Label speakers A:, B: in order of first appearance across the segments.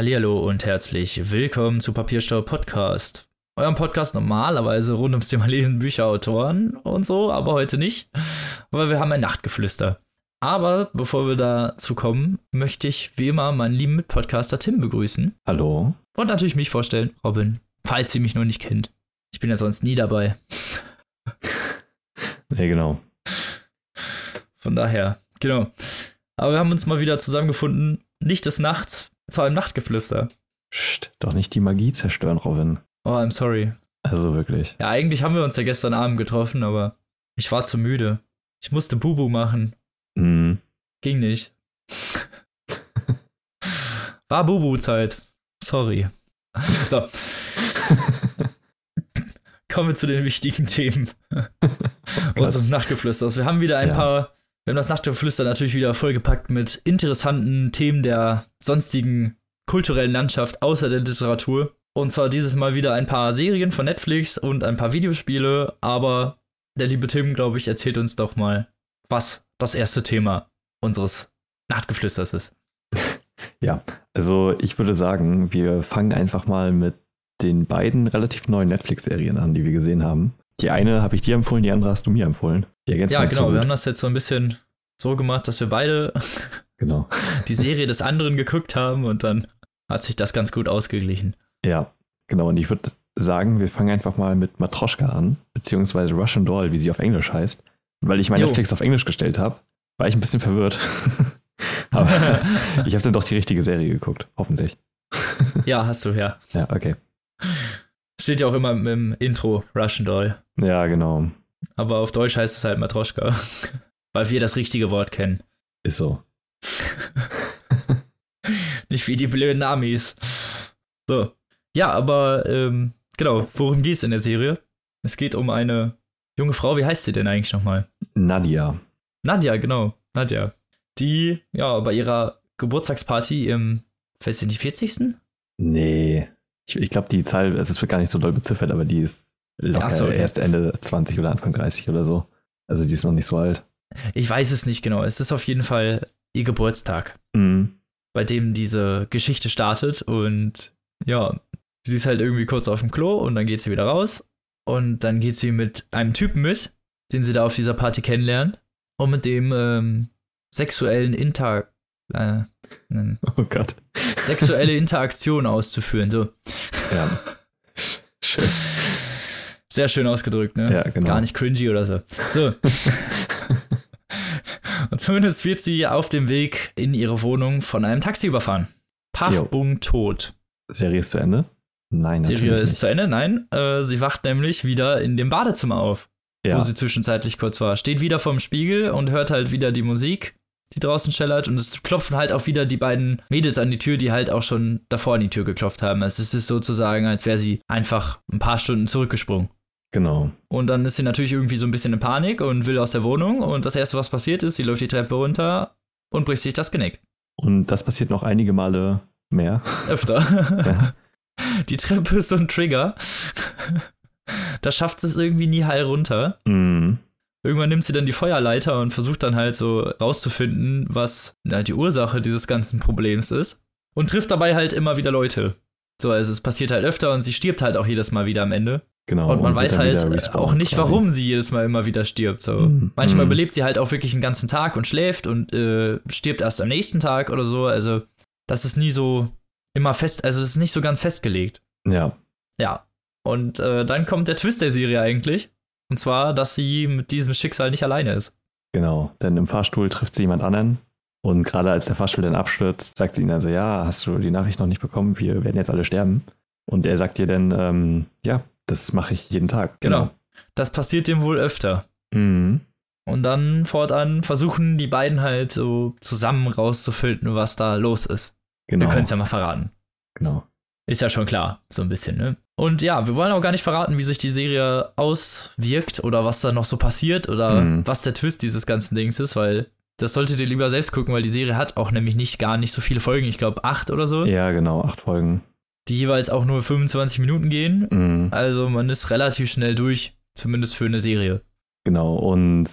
A: Hallihallo und herzlich willkommen zu Papierstau Podcast. Eurem Podcast normalerweise rund ums Thema Lesen, Bücher, Autoren und so, aber heute nicht, weil wir haben ein Nachtgeflüster. Aber bevor wir dazu kommen, möchte ich wie immer meinen lieben Mitpodcaster Tim begrüßen.
B: Hallo.
A: Und natürlich mich vorstellen, Robin, falls ihr mich noch nicht kennt. Ich bin ja sonst nie dabei.
B: nee, genau.
A: Von daher, genau. Aber wir haben uns mal wieder zusammengefunden, nicht des Nachts, zu einem Nachtgeflüster.
B: Psst, doch nicht die Magie zerstören, Robin.
A: Oh, I'm sorry.
B: Also wirklich.
A: Ja, eigentlich haben wir uns ja gestern Abend getroffen, aber ich war zu müde. Ich musste Bubu machen.
B: Mhm.
A: Ging nicht. war Bubu-Zeit. Sorry. So. Kommen wir zu den wichtigen Themen unseres Nachtgeflüsters. Wir haben wieder ein ja. paar wir haben das Nachtgeflüster natürlich wieder vollgepackt mit interessanten Themen der sonstigen kulturellen Landschaft außer der Literatur. Und zwar dieses Mal wieder ein paar Serien von Netflix und ein paar Videospiele. Aber der liebe Tim, glaube ich, erzählt uns doch mal, was das erste Thema unseres Nachtgeflüsters ist.
B: Ja, also ich würde sagen, wir fangen einfach mal mit den beiden relativ neuen Netflix-Serien an, die wir gesehen haben. Die eine habe ich dir empfohlen, die andere hast du mir empfohlen.
A: Ja, genau. Wir haben das jetzt so ein bisschen so gemacht, dass wir beide
B: genau.
A: die Serie des anderen geguckt haben und dann hat sich das ganz gut ausgeglichen.
B: Ja, genau. Und ich würde sagen, wir fangen einfach mal mit Matroschka an, beziehungsweise Russian Doll, wie sie auf Englisch heißt. Weil ich mein jo. Netflix auf Englisch gestellt habe, war ich ein bisschen verwirrt. Aber ich habe dann doch die richtige Serie geguckt, hoffentlich.
A: ja, hast du, ja.
B: Ja, okay.
A: Steht ja auch immer im Intro, Russian Doll.
B: Ja, genau.
A: Aber auf Deutsch heißt es halt Matroschka. Weil wir das richtige Wort kennen.
B: Ist so.
A: Nicht wie die blöden Amis. So. Ja, aber ähm, genau, worum geht es in der Serie? Es geht um eine junge Frau, wie heißt sie denn eigentlich nochmal?
B: Nadia.
A: Nadia, genau. Nadia. Die, ja, bei ihrer Geburtstagsparty im, weiß ich nicht, 40.
B: Nee. Ich, ich glaube, die Zahl, es wird gar nicht so doll beziffert, aber die ist locker so, okay. erst Ende 20 oder Anfang 30 oder so. Also die ist noch nicht so alt.
A: Ich weiß es nicht genau. Es ist auf jeden Fall ihr Geburtstag,
B: mhm.
A: bei dem diese Geschichte startet. Und ja, sie ist halt irgendwie kurz auf dem Klo und dann geht sie wieder raus. Und dann geht sie mit einem Typen mit, den sie da auf dieser Party kennenlernen. Und mit dem ähm, sexuellen Inter. Äh,
B: oh Gott.
A: Sexuelle Interaktion auszuführen. So.
B: Ja. Schön.
A: Sehr schön ausgedrückt, ne?
B: Ja, genau.
A: Gar nicht cringy oder so. So. Und zumindest wird sie auf dem Weg in ihre Wohnung von einem Taxi überfahren. Paff, Bung, tot.
B: Serie ist zu Ende? Nein,
A: Serie ist nicht. zu Ende, nein. Äh, sie wacht nämlich wieder in dem Badezimmer auf, ja. wo sie zwischenzeitlich kurz war. Steht wieder vorm Spiegel und hört halt wieder die Musik, die draußen schellert. Und es klopfen halt auch wieder die beiden Mädels an die Tür, die halt auch schon davor an die Tür geklopft haben. Es ist sozusagen, als wäre sie einfach ein paar Stunden zurückgesprungen.
B: Genau.
A: Und dann ist sie natürlich irgendwie so ein bisschen in Panik und will aus der Wohnung. Und das Erste, was passiert ist, sie läuft die Treppe runter und bricht sich das Genick.
B: Und das passiert noch einige Male mehr.
A: Öfter. ja. Die Treppe ist so ein Trigger. da schafft sie es irgendwie nie heil runter.
B: Mhm.
A: Irgendwann nimmt sie dann die Feuerleiter und versucht dann halt so rauszufinden, was na, die Ursache dieses ganzen Problems ist. Und trifft dabei halt immer wieder Leute. So, also es passiert halt öfter und sie stirbt halt auch jedes Mal wieder am Ende.
B: Genau.
A: Und man und weiß halt auch nicht, quasi. warum sie jedes Mal immer wieder stirbt. So. Mm, Manchmal mm. überlebt sie halt auch wirklich einen ganzen Tag und schläft und äh, stirbt erst am nächsten Tag oder so. Also, das ist nie so immer fest, also es ist nicht so ganz festgelegt.
B: Ja.
A: Ja. Und äh, dann kommt der Twist der Serie eigentlich. Und zwar, dass sie mit diesem Schicksal nicht alleine ist.
B: Genau, denn im Fahrstuhl trifft sie jemand anderen. Und gerade als der Fahrstuhl dann abstürzt, sagt sie ihnen also, ja, hast du die Nachricht noch nicht bekommen? Wir werden jetzt alle sterben. Und er sagt ihr dann, ähm, ja, das mache ich jeden Tag.
A: Genau. genau. Das passiert dem wohl öfter.
B: Mhm.
A: Und dann fortan versuchen die beiden halt so zusammen rauszufinden, was da los ist. Genau. Wir können es ja mal verraten.
B: Genau.
A: Ist ja schon klar, so ein bisschen, ne? Und ja, wir wollen auch gar nicht verraten, wie sich die Serie auswirkt oder was da noch so passiert oder mhm. was der Twist dieses ganzen Dings ist, weil das solltet ihr lieber selbst gucken, weil die Serie hat auch nämlich nicht gar nicht so viele Folgen. Ich glaube, acht oder so.
B: Ja, genau, acht Folgen
A: die jeweils auch nur 25 Minuten gehen.
B: Mhm.
A: Also man ist relativ schnell durch, zumindest für eine Serie.
B: Genau, und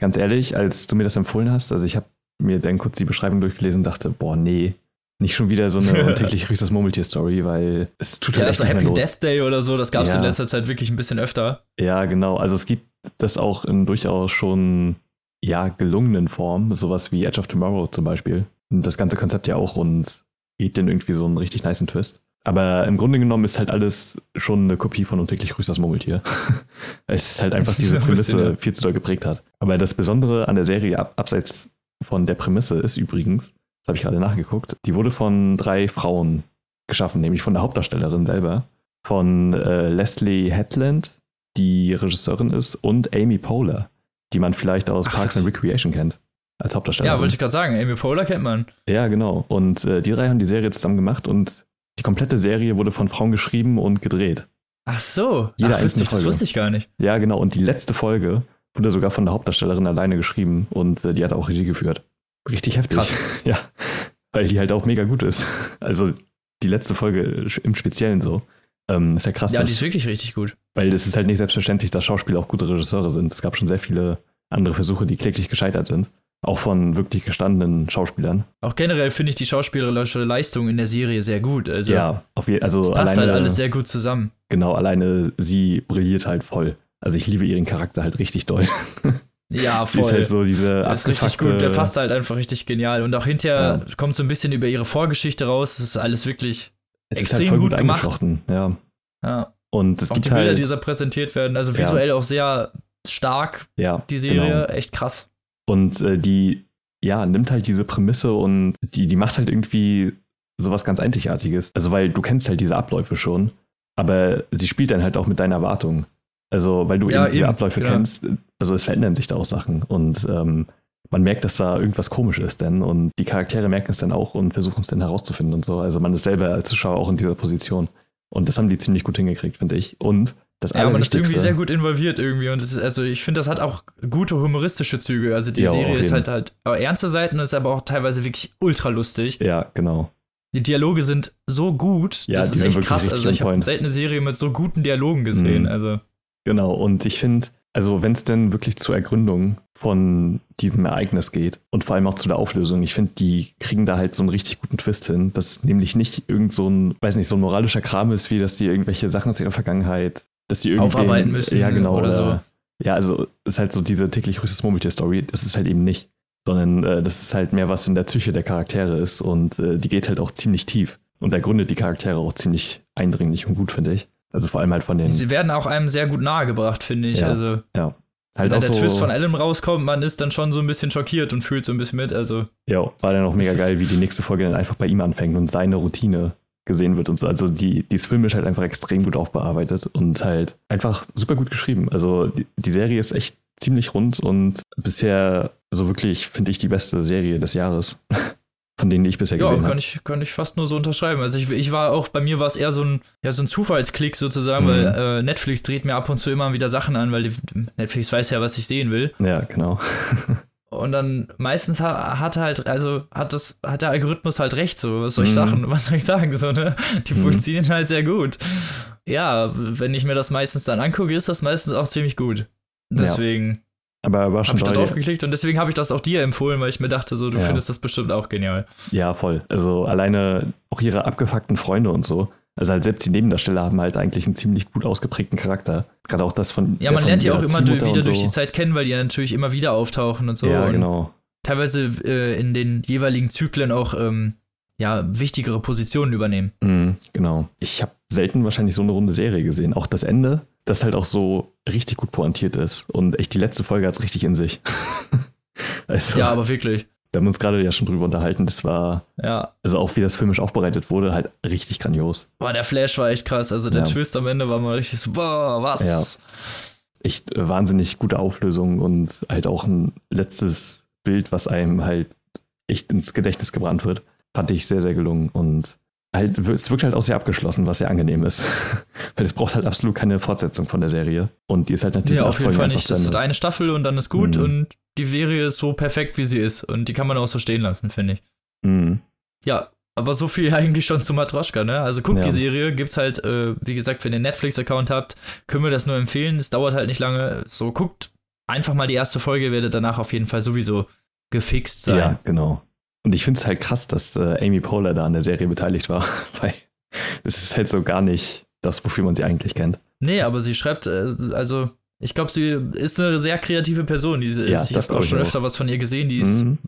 B: ganz ehrlich, als du mir das empfohlen hast, also ich habe mir dann kurz die Beschreibung durchgelesen und dachte, boah, nee, nicht schon wieder so eine täglich grüßt das Murmeltier-Story, weil es tut
A: ja,
B: halt
A: echt
B: echt
A: so
B: nicht
A: Happy
B: los.
A: Death Day oder so, das gab es
B: Ja.
A: in letzter Zeit wirklich ein bisschen öfter.
B: Ja, genau. Also es gibt das auch in durchaus schon ja gelungenen Form, sowas wie Edge of Tomorrow zum Beispiel. Und das ganze Konzept ja auch und gibt den irgendwie so einen richtig niceen Twist. Aber im Grunde genommen ist halt alles schon eine Kopie von Und täglich grüßt das Murmeltier. es ist halt einfach diese Prämisse
A: ja.
B: viel zu doll geprägt hat. Aber das Besondere an der Serie, ab, abseits von der Prämisse, ist übrigens, das habe ich gerade nachgeguckt, die wurde von drei Frauen geschaffen, nämlich von der Hauptdarstellerin selber, von äh, Leslie Hetland, die Regisseurin ist, und Amy Poehler, die man vielleicht aus
A: Ach,
B: Parks and Recreation kennt, als Hauptdarstellerin.
A: Ja, wollte ich gerade sagen, Amy Poehler kennt man.
B: Ja, genau. Und äh, die drei haben die Serie zusammen gemacht und die komplette Serie wurde von Frauen geschrieben und gedreht.
A: Ach so,
B: Jede
A: Ach, witzig, das wusste ich gar nicht.
B: Ja, genau. Und die letzte Folge wurde sogar von der Hauptdarstellerin alleine geschrieben und äh, die hat auch Regie geführt. Richtig heftig.
A: Krass.
B: Ja, weil die halt auch mega gut ist. Also die letzte Folge im Speziellen so. Ähm, ist ja krass,
A: Ja, die
B: dass,
A: ist wirklich richtig gut.
B: weil es ist halt nicht selbstverständlich, dass Schauspieler auch gute Regisseure sind. Es gab schon sehr viele andere Versuche, die kläglich gescheitert sind. Auch von wirklich gestandenen Schauspielern.
A: Auch generell finde ich die schauspielerische Leistung in der Serie sehr gut. Also,
B: ja, auf je, also
A: es passt
B: alleine,
A: halt alles sehr gut zusammen.
B: genau, alleine sie brilliert halt voll. Also ich liebe ihren Charakter halt richtig doll.
A: Ja,
B: Sie ist
A: voll.
B: halt so diese
A: der ist richtig gut, der passt halt einfach richtig genial. Und auch hinterher kommt so ein bisschen über ihre Vorgeschichte raus. Das ist alles wirklich,
B: Es ist
A: extrem
B: halt voll
A: gut
B: gut
A: gemacht.
B: ja.
A: ja.
B: Und es
A: Auch
B: gibt
A: die Bilder,
B: halt,
A: die da präsentiert werden. Also visuell auch sehr stark,
B: ja,
A: die Serie.
B: genau.
A: Echt krass.
B: Und äh, die, ja, nimmt halt diese Prämisse und die, die macht halt irgendwie sowas ganz Einzigartiges. Also, weil du kennst halt diese Abläufe schon, aber sie spielt dann halt auch mit deinen Erwartungen. Also, weil du
A: Ja,
B: eben diese
A: eben,
B: Abläufe
A: genau.
B: kennst, also es verändern sich da auch Sachen und ähm, man merkt, dass da irgendwas komisch ist denn und die Charaktere merken es dann auch und versuchen es dann herauszufinden und so. Also man ist selber als Zuschauer auch in dieser Position. Und das haben die ziemlich gut hingekriegt, finde ich. Und das
A: Ja, man ist irgendwie sehr gut involviert irgendwie. Und es ist, also ich finde, das hat auch gute humoristische Züge. Also die
B: Ja,
A: Serie ist halt halt aber ernste Seiten, ist aber auch teilweise wirklich ultra lustig.
B: Ja, genau.
A: Die Dialoge sind so gut,
B: Ja,
A: das ist echt krass. Also ich habe selten eine Serie mit so guten Dialogen gesehen.
B: Mhm.
A: Also
B: Genau, und ich finde, also wenn es denn wirklich zur Ergründung von diesem Ereignis geht und vor allem auch zu der Auflösung, ich finde, die kriegen da halt so einen richtig guten Twist hin, dass es nämlich nicht irgend so ein, weiß nicht, so ein moralischer Kram ist, wie dass die irgendwelche Sachen aus ihrer Vergangenheit, dass die irgendwie
A: Aufarbeiten müssen
B: ja, genau,
A: oder so.
B: Ja, also es ist halt so diese täglich größtes Murmeltier-Story, das ist halt eben nicht, sondern äh, das ist halt mehr, was in der Psyche der Charaktere ist und äh, die geht halt auch ziemlich tief und ergründet die Charaktere auch ziemlich eindringlich und gut, finde ich. Also vor allem halt von den
A: sie werden auch einem sehr gut nahegebracht, finde ich.
B: Ja.
A: Also
B: halt
A: wenn der
B: so,
A: Twist von Alan rauskommt, man ist dann schon so ein bisschen schockiert und fühlt so ein bisschen mit. Also
B: Ja, war dann auch mega geil, wie die nächste Folge dann einfach bei ihm anfängt und seine Routine gesehen wird und so. Also die, die ist filmisch halt einfach extrem gut aufbearbeitet und halt einfach super gut geschrieben. Also die, die Serie ist echt ziemlich rund und bisher so wirklich, finde ich, die beste Serie des Jahres. Von denen ich bisher
A: ja,
B: gesehen
A: kann
B: habe.
A: ich, kann ich fast nur so unterschreiben. Also ich, ich war auch, bei mir war es eher so ein, ja, so ein Zufallsklick sozusagen,
B: Mhm.
A: weil äh, Netflix dreht mir ab und zu immer wieder Sachen an, weil die, Netflix weiß ja, was ich sehen will.
B: Ja, genau.
A: Und dann meistens ha- hat halt, also hat das, hat der Algorithmus halt recht, so, was soll ich
B: Mhm.
A: sagen, was soll ich sagen, so, ne? Die
B: Mhm.
A: funktionieren halt sehr gut. Ja, wenn ich mir das meistens dann angucke, ist das meistens auch ziemlich gut.
B: Ja. Aber war schon
A: ich da drauf geklickt und deswegen habe ich das auch dir empfohlen, weil ich mir dachte, so, du
B: Ja.
A: findest das bestimmt auch genial.
B: Ja, voll. Also alleine auch ihre abgefuckten Freunde und so. Also halt selbst die Nebendarsteller haben halt eigentlich einen ziemlich gut ausgeprägten Charakter. Gerade auch das von.
A: Ja, man
B: von
A: lernt die auch immer
B: Ziehmutter
A: wieder
B: und
A: durch
B: so.
A: die Zeit kennen, weil die natürlich immer wieder auftauchen und so.
B: Ja,
A: und
B: genau.
A: teilweise äh, in den jeweiligen Zyklen auch ähm, ja, wichtigere Positionen übernehmen.
B: Mhm, genau. Ich habe selten wahrscheinlich so eine runde Serie gesehen. Auch das Ende, das halt auch so richtig gut pointiert ist. Und echt die letzte Folge hat es richtig in sich. also,
A: Ja, aber wirklich.
B: wir haben uns gerade ja schon drüber unterhalten. Das war,
A: Ja.
B: also auch wie das filmisch aufbereitet wurde, halt richtig grandios.
A: Boah, der Flash war echt krass. Also der
B: Ja.
A: Twist am Ende war mal richtig so, boah, was?
B: Ja. Echt äh, wahnsinnig gute Auflösung und halt auch ein letztes Bild, was einem halt echt ins Gedächtnis gebrannt wird. Fand ich sehr, sehr gelungen. Und halt, es wirkt halt auch sehr abgeschlossen, was sehr angenehm ist. Weil es braucht halt absolut keine Fortsetzung von der Serie. Und die ist halt nach diesen acht
A: auf jeden Fall nicht. Das ist eine Staffel und dann ist gut
B: Mhm.
A: und die Serie ist so perfekt, wie sie ist. Und die kann man auch so stehen lassen, finde ich.
B: Mhm.
A: Ja, aber so viel eigentlich schon zu Matroschka, ne? Also guckt
B: Ja.
A: die Serie, gibt's halt, äh, wie gesagt, wenn ihr einen Netflix-Account habt, können wir das nur empfehlen. Es dauert halt nicht lange. So, guckt einfach mal die erste Folge, werdet danach auf jeden Fall sowieso gefixt sein.
B: Ja, genau. Und ich finde es halt krass, dass äh, Amy Poehler da an der Serie beteiligt war, weil das ist halt so gar nicht das, wofür man sie eigentlich kennt.
A: Nee, aber sie schreibt, äh, also ich glaube, sie ist eine sehr kreative Person. Die ja, ist, ich habe auch schon öfter was von ihr gesehen. Die ist mhm.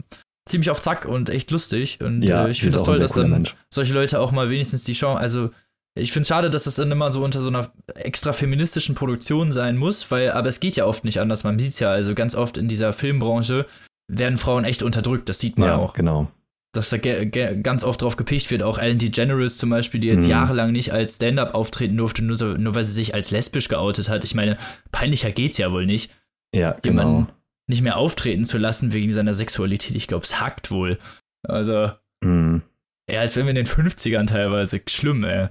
A: ziemlich auf Zack und echt lustig. Und ja, äh, ich finde das toll, dass dann Mensch. solche Leute auch mal wenigstens die Chance, also ich finde es schade, dass es dann immer so unter so einer extra feministischen Produktion sein muss, weil, aber es geht ja oft nicht anders. Man sieht es ja, also ganz oft in dieser Filmbranche werden Frauen echt unterdrückt, das sieht man ja, auch.
B: genau.
A: Dass da ganz oft drauf gepicht wird, auch Ellen DeGeneres zum Beispiel, die jetzt mhm. jahrelang nicht als Stand-up auftreten durfte, nur, so, nur weil sie sich als lesbisch geoutet hat. Ich meine, peinlicher geht's ja wohl nicht.
B: Ja, genau. Jemanden
A: nicht mehr auftreten zu lassen wegen seiner Sexualität. Ich glaube, es hackt wohl. Also, mhm. ja, als wenn wir in den 50ern teilweise. Schlimm, ey.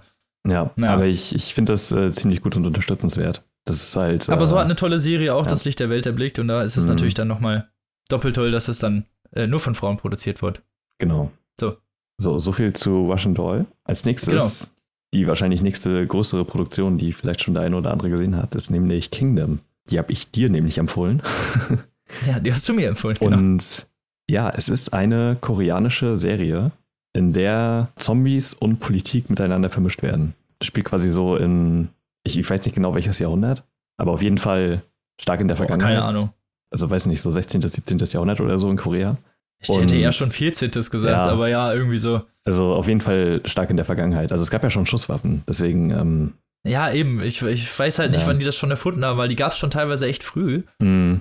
B: Ja, ja. aber ich, ich finde das äh, ziemlich gut und unterstützenswert. Das ist halt.
A: Aber äh, so hat eine tolle Serie auch ja. das Licht der Welt erblickt und da ist es mhm. natürlich dann nochmal doppelt toll, dass es dann äh, nur von Frauen produziert wird.
B: Genau.
A: So.
B: So, so viel zu Russian Doll. Als nächstes, genau. die wahrscheinlich nächste größere Produktion, die vielleicht schon der eine oder andere gesehen hat, ist nämlich Kingdom. Die habe ich dir nämlich empfohlen.
A: ja, die hast du mir empfohlen.
B: Genau. Und ja, es ist eine koreanische Serie, in der Zombies und Politik miteinander vermischt werden. Das spielt quasi so in, ich, ich weiß nicht genau welches Jahrhundert, aber auf jeden Fall stark in der Vergangenheit.
A: Oh, keine Ahnung.
B: Also weiß nicht, so 16., 17. Jahrhundert oder so in Korea.
A: Ich und, hätte eher schon 14. gesagt, ja, aber ja, irgendwie so.
B: Also auf jeden Fall stark in der Vergangenheit. Also es gab ja schon Schusswaffen, deswegen. Ähm,
A: ja, eben. Ich, ich weiß halt nicht, ja. wann die das schon erfunden haben, weil die gab es schon teilweise echt früh.
B: Mm.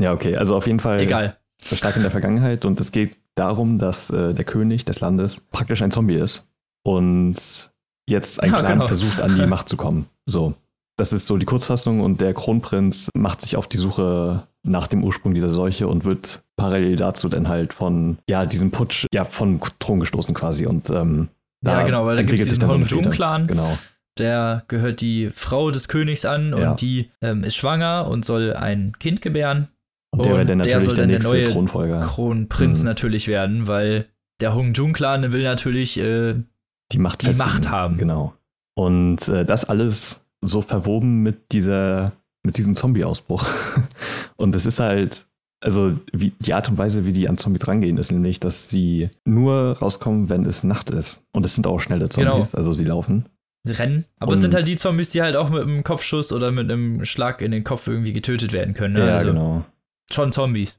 B: Ja, okay. Also auf jeden Fall.
A: Egal.
B: Stark in der Vergangenheit und es geht darum, dass äh, der König des Landes praktisch ein Zombie ist und jetzt ein ja, Clan genau. versucht, an die Macht zu kommen. So. Das ist so die Kurzfassung und der Kronprinz macht sich auf die Suche nach dem Ursprung dieser Seuche und wird parallel dazu dann halt von, ja, diesem Putsch, ja, von Thron gestoßen quasi und ähm,
A: ja, genau, weil da gibt es diesen Hong-Jung-Clan.
B: Genau.
A: Der gehört die Frau des Königs an und ja. die ähm, ist schwanger und soll ein Kind gebären.
B: Und der, und der soll dann der, der neue Thronfolger.
A: Kronprinz mhm. natürlich werden, weil der Hong Jun Clan will natürlich äh,
B: die, Macht,
A: die Macht haben.
B: Genau. Und äh, das alles so verwoben mit dieser, mit diesem Zombie-Ausbruch. und es ist halt, also wie, die Art und Weise, wie die an Zombies rangehen, ist nämlich, dass sie nur rauskommen, wenn es Nacht ist. Und es sind auch schnelle Zombies, genau. also sie laufen.
A: Rennen. Aber und es sind halt die Zombies, die halt auch mit einem Kopfschuss oder mit einem Schlag in den Kopf irgendwie getötet werden können. Ne?
B: Ja, also, genau.
A: Schon Zombies.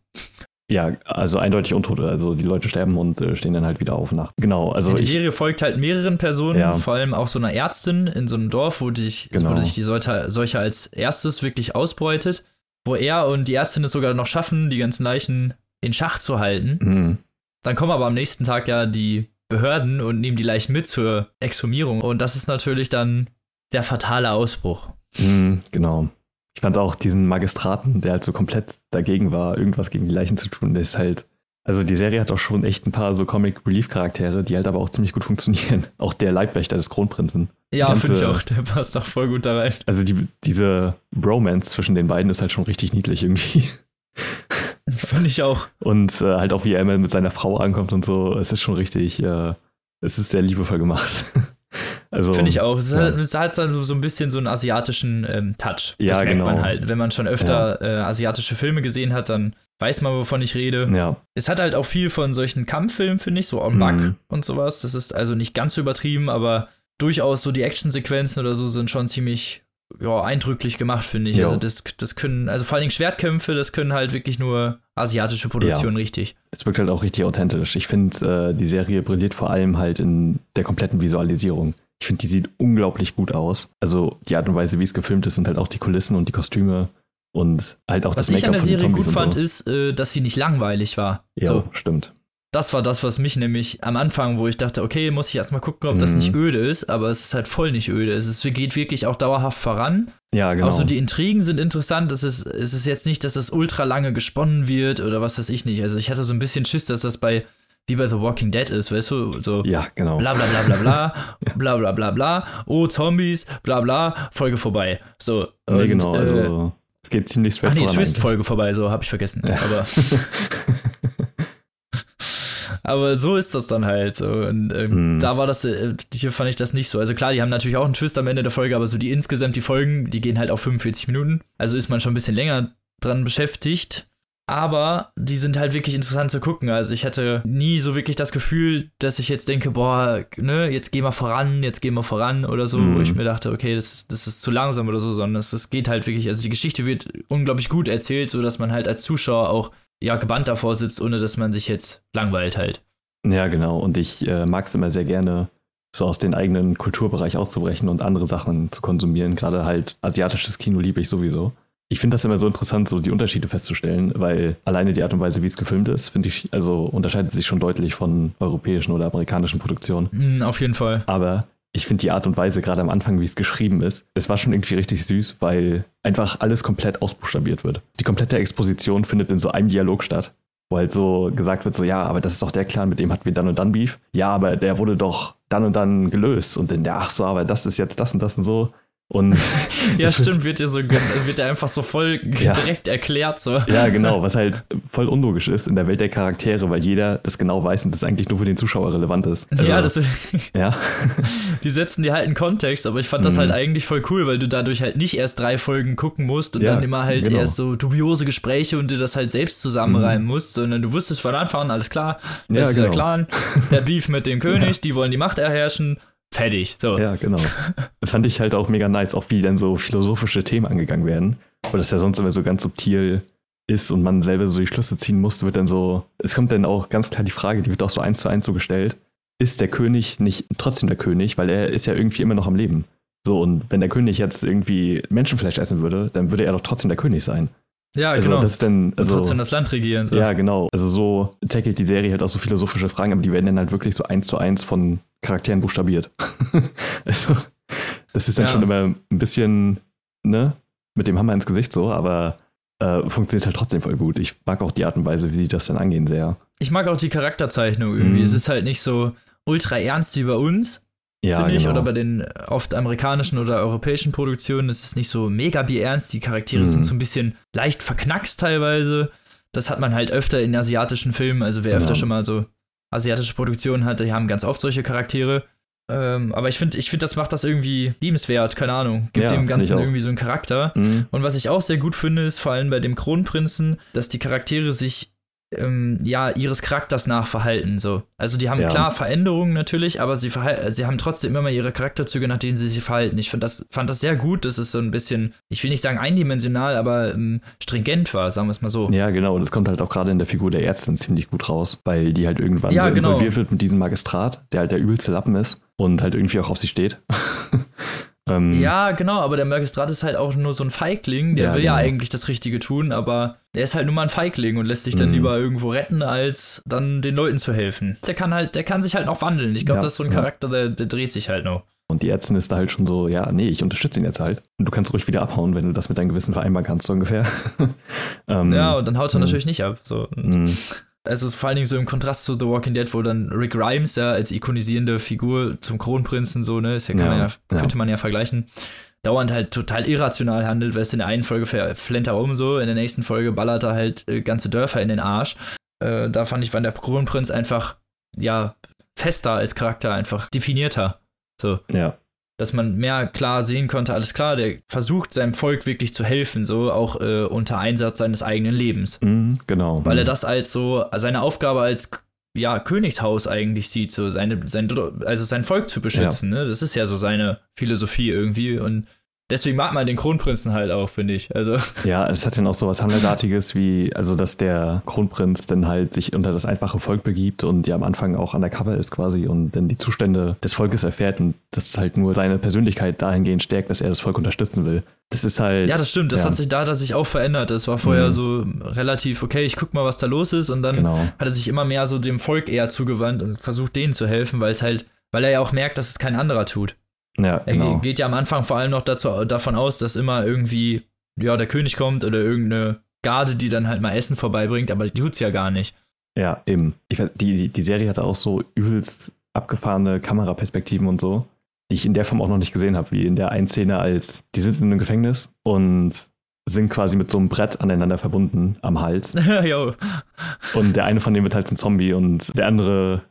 B: Ja, also eindeutig Untote. Also die Leute sterben und äh, stehen dann halt wieder auf Nacht. Genau. Also
A: die Serie folgt halt mehreren Personen, ja. vor allem auch so einer Ärztin in so einem Dorf, wo, dich, genau. wo sich die Seuche als erstes wirklich ausbreitet, wo er und die Ärztin es sogar noch schaffen, die ganzen Leichen in Schach zu halten. Mhm. Dann kommen aber am nächsten Tag ja die Behörden und nehmen die Leichen mit zur Exhumierung. Und das ist natürlich dann der fatale Ausbruch.
B: Mhm, genau. Ich fand auch diesen Magistraten, der halt so komplett dagegen war, irgendwas gegen die Leichen zu tun, der ist halt. Also die Serie hat auch schon echt ein paar so Comic Relief Charaktere, die halt aber auch ziemlich gut funktionieren. Auch der Leibwächter des Kronprinzen.
A: Ja, finde ich auch, der passt auch voll gut da rein.
B: Also die, diese Bromance zwischen den beiden ist halt schon richtig niedlich irgendwie.
A: Das fand ich auch.
B: Und äh, halt auch wie er immer mit seiner Frau ankommt und so, es ist schon richtig, äh, es ist sehr liebevoll gemacht.
A: Also, Finde ich auch. Es, ja. hat, es hat so ein bisschen so einen asiatischen ähm, Touch.
B: Das ja, merkt genau. man
A: halt. Wenn man schon öfter ja. äh, asiatische Filme gesehen hat, dann weiß man, wovon ich rede.
B: Ja.
A: Es hat halt auch viel von solchen Kampffilmen, finde ich, so On Buck mhm. und sowas. Das ist also nicht ganz so übertrieben, aber durchaus so die Actionsequenzen oder so sind schon ziemlich ja, eindrücklich gemacht, finde ich. Jo. Also das, das können, also vor allen Dingen Schwertkämpfe, das können halt wirklich nur asiatische Produktionen ja. richtig.
B: Es wirkt halt auch richtig authentisch. Ich finde, äh, die Serie brilliert vor allem halt in der kompletten Visualisierung. Ich finde, die sieht unglaublich gut aus. Also die Art und Weise, wie es gefilmt ist und halt auch die Kulissen und die Kostüme und halt auch
A: was
B: das Make-up
A: von den
B: Zombies
A: gut fand, so. ist, äh, dass sie nicht langweilig war.
B: Ja, so. stimmt.
A: Das war das, was mich nämlich am Anfang, wo ich dachte, okay, muss ich erstmal gucken, ob das mhm. nicht öde ist, aber es ist halt voll nicht öde. Es ist, geht wirklich auch dauerhaft voran.
B: Ja, genau.
A: Auch so die Intrigen sind interessant. Es ist, es ist jetzt nicht, dass das ultra lange gesponnen wird oder was weiß ich nicht. Also ich hatte so ein bisschen Schiss, dass das bei wie bei The Walking Dead ist, weißt du, so
B: ja, genau.
A: bla bla bla bla bla, bla bla bla bla, oh Zombies, bla bla, Folge vorbei. So,
B: nee, genau, äh, also es geht ziemlich straight
A: Ach nee, Twist-Folge vorbei, so habe ich vergessen. Ja. Aber, aber so ist das dann halt. So. Und ähm, mm. da war das, äh, hier fand ich das nicht so. Also klar, die haben natürlich auch einen Twist am Ende der Folge, aber so die insgesamt die Folgen, die gehen halt auf 45 Minuten. Also ist man schon ein bisschen länger dran beschäftigt. Aber die sind halt wirklich interessant zu gucken. Also ich hatte nie so wirklich das Gefühl, dass ich jetzt denke, boah, ne, jetzt gehen wir voran, jetzt gehen wir voran oder so, mhm. wo ich mir dachte, okay, das, das ist zu langsam oder so, sondern es, es geht halt wirklich, also die Geschichte wird unglaublich gut erzählt, so dass man halt als Zuschauer auch ja gebannt davor sitzt, ohne dass man sich jetzt langweilt halt.
B: Ja, genau. Und ich äh, mag es immer sehr gerne, so aus dem eigenen Kulturbereich auszubrechen und andere Sachen zu konsumieren. Gerade halt asiatisches Kino liebe ich sowieso. Ich finde das immer so interessant, so die Unterschiede festzustellen, weil alleine die Art und Weise, wie es gefilmt ist, finde ich, also unterscheidet sich schon deutlich von europäischen oder amerikanischen Produktionen.
A: Mm, auf jeden Fall.
B: Aber ich finde die Art und Weise, gerade am Anfang, wie es geschrieben ist, es war schon irgendwie richtig süß, weil einfach alles komplett ausbuchstabiert wird. Die komplette Exposition findet in so einem Dialog statt wo halt so gesagt wird, so ja, aber das ist doch der Clan, mit dem hatten wir dann und dann Beef. Ja, aber der wurde doch dann und dann gelöst und dann der, ach so, aber das ist jetzt das und das und so. Und
A: ja, stimmt, wird dir so wird dir einfach so voll ja. direkt erklärt. So.
B: Ja, genau, was halt voll unlogisch ist in der Welt der Charaktere, weil jeder das genau weiß und das eigentlich nur für den Zuschauer relevant ist.
A: Also, ja, das ja. Die setzen dir halt einen Kontext, aber ich fand das mhm. halt eigentlich voll cool, weil du dadurch halt nicht erst drei Folgen gucken musst und ja, dann immer halt genau. erst so dubiose Gespräche und dir das halt selbst zusammenreimen mhm. musst, sondern du wusstest von Anfang an, alles klar, das ja, ist genau. der Clan, der Beef mit dem König, die wollen die Macht erherrschen Fertig. So.
B: Ja, genau. Fand ich halt auch mega nice, auch wie dann so philosophische Themen angegangen werden. Weil das ja sonst immer so ganz subtil ist und man selber so die Schlüsse ziehen muss, wird dann so. Es kommt dann auch ganz klar die Frage, die wird auch so eins zu eins so gestellt. Ist der König nicht trotzdem der König? Weil er ist ja irgendwie immer noch am Leben. So, und wenn der König jetzt irgendwie Menschenfleisch essen würde, dann würde er doch trotzdem der König sein.
A: Ja, also, genau.
B: Das ist dann, also,
A: trotzdem das Land regieren.
B: So. Ja, genau. Also so tackelt die Serie halt auch so philosophische Fragen, aber die werden dann halt wirklich so eins zu eins von Charakteren buchstabiert. also, das ist dann ja. schon immer ein bisschen, ne, mit dem Hammer ins Gesicht so, aber äh, funktioniert halt trotzdem voll gut. Ich mag auch die Art und Weise, wie sie das dann angehen, sehr.
A: Ich mag auch die Charakterzeichnung irgendwie. Mhm. Es ist halt nicht so ultra ernst wie bei uns,
B: ja, finde ich.
A: Genau. Oder bei den oft amerikanischen oder europäischen Produktionen ist es nicht so mega ernst. Die Charaktere mhm. sind so ein bisschen leicht verknackst teilweise. Das hat man halt öfter in asiatischen Filmen. Also wer genau. öfter schon mal so asiatische Produktionen hat, die haben ganz oft solche Charaktere. Ähm, aber ich finde, ich find, das macht das irgendwie liebenswert, keine Ahnung. Gibt ja, dem Ganzen irgendwie so einen Charakter. Mhm. Und was ich auch sehr gut finde, ist vor allem bei dem Kronprinzen, dass die Charaktere sich ähm, ja, ihres Charakters nach verhalten. So. Also die haben ja. klar Veränderungen natürlich, aber sie, sie haben trotzdem immer mal ihre Charakterzüge, nach denen sie sich verhalten. Ich fand das, fand das sehr gut, dass es so ein bisschen, ich will nicht sagen eindimensional, aber ähm, stringent war, sagen wir es mal so.
B: Ja, genau. Und das kommt halt auch gerade in der Figur der Ärztin ziemlich gut raus, weil die halt irgendwann ja, so genau. involviert wird mit diesem Magistrat, der halt der übelste Lappen ist und halt irgendwie auch auf sie steht.
A: Ähm, ja, genau, aber der Magistrat ist halt auch nur so ein Feigling, der ja, will genau. ja eigentlich das Richtige tun, aber er ist halt nur mal ein Feigling und lässt sich dann mhm. lieber irgendwo retten, als dann den Leuten zu helfen. Der kann halt, der kann sich halt noch wandeln. Ich glaube, ja, das ist so ein Charakter, der, der dreht sich halt noch.
B: Und die Ärztin ist da halt schon so, ja, nee, ich unterstütze ihn jetzt halt. Und du kannst ruhig wieder abhauen, wenn du das mit deinem Gewissen vereinbaren kannst, so ungefähr.
A: ähm, ja, und dann haut er mhm. natürlich nicht ab. So. Also vor allen Dingen so im Kontrast zu The Walking Dead, wo dann Rick Grimes ja als ikonisierende Figur zum Kronprinzen so, ne, ist ja, kann ja, man ja, ja, könnte man ja vergleichen, dauernd halt total irrational handelt, weil es in der einen Folge flennt er um so, in der nächsten Folge ballert er halt äh, ganze Dörfer in den Arsch. Äh, da fand ich, war der Kronprinz einfach, ja, fester als Charakter, einfach definierter. So.
B: Ja
A: dass man mehr klar sehen konnte, alles klar, der versucht seinem Volk wirklich zu helfen, so auch äh, unter Einsatz seines eigenen Lebens.
B: Mhm, genau.
A: Weil
B: er
A: mhm. das als so, seine Aufgabe als ja, Königshaus eigentlich sieht, so seine, sein, also sein Volk zu beschützen, ja. ne? Das ist ja so seine Philosophie irgendwie und Deswegen mag man den Kronprinzen halt auch, finde ich. Also.
B: Ja, es hat dann auch so was Hamletartiges wie, also dass der Kronprinz dann halt sich unter das einfache Volk begibt und ja am Anfang auch undercover ist quasi und dann die Zustände des Volkes erfährt und das halt nur seine Persönlichkeit dahingehend stärkt, dass er das Volk unterstützen will. Das ist halt.
A: Ja, das stimmt. Das ja. hat sich da, dass sich auch verändert. Das war vorher mhm. so relativ, okay, ich guck mal, was da los ist und dann genau. hat er sich immer mehr so dem Volk eher zugewandt und versucht, denen zu helfen, weil es halt, weil er ja auch merkt, dass es kein anderer tut.
B: Ja, genau.
A: Er geht ja am Anfang vor allem noch dazu, davon aus, dass immer irgendwie, ja, der König kommt oder irgendeine Garde, die dann halt mal Essen vorbeibringt, aber die tut's ja gar nicht.
B: Ja, eben. Ich, die, die Serie hatte auch so übelst abgefahrene Kameraperspektiven und so, die ich in der Form auch noch nicht gesehen habe, wie in der einen Szene, als die sind in einem Gefängnis und sind quasi mit so einem Brett aneinander verbunden am Hals. und der eine von denen wird halt zum Zombie und der andere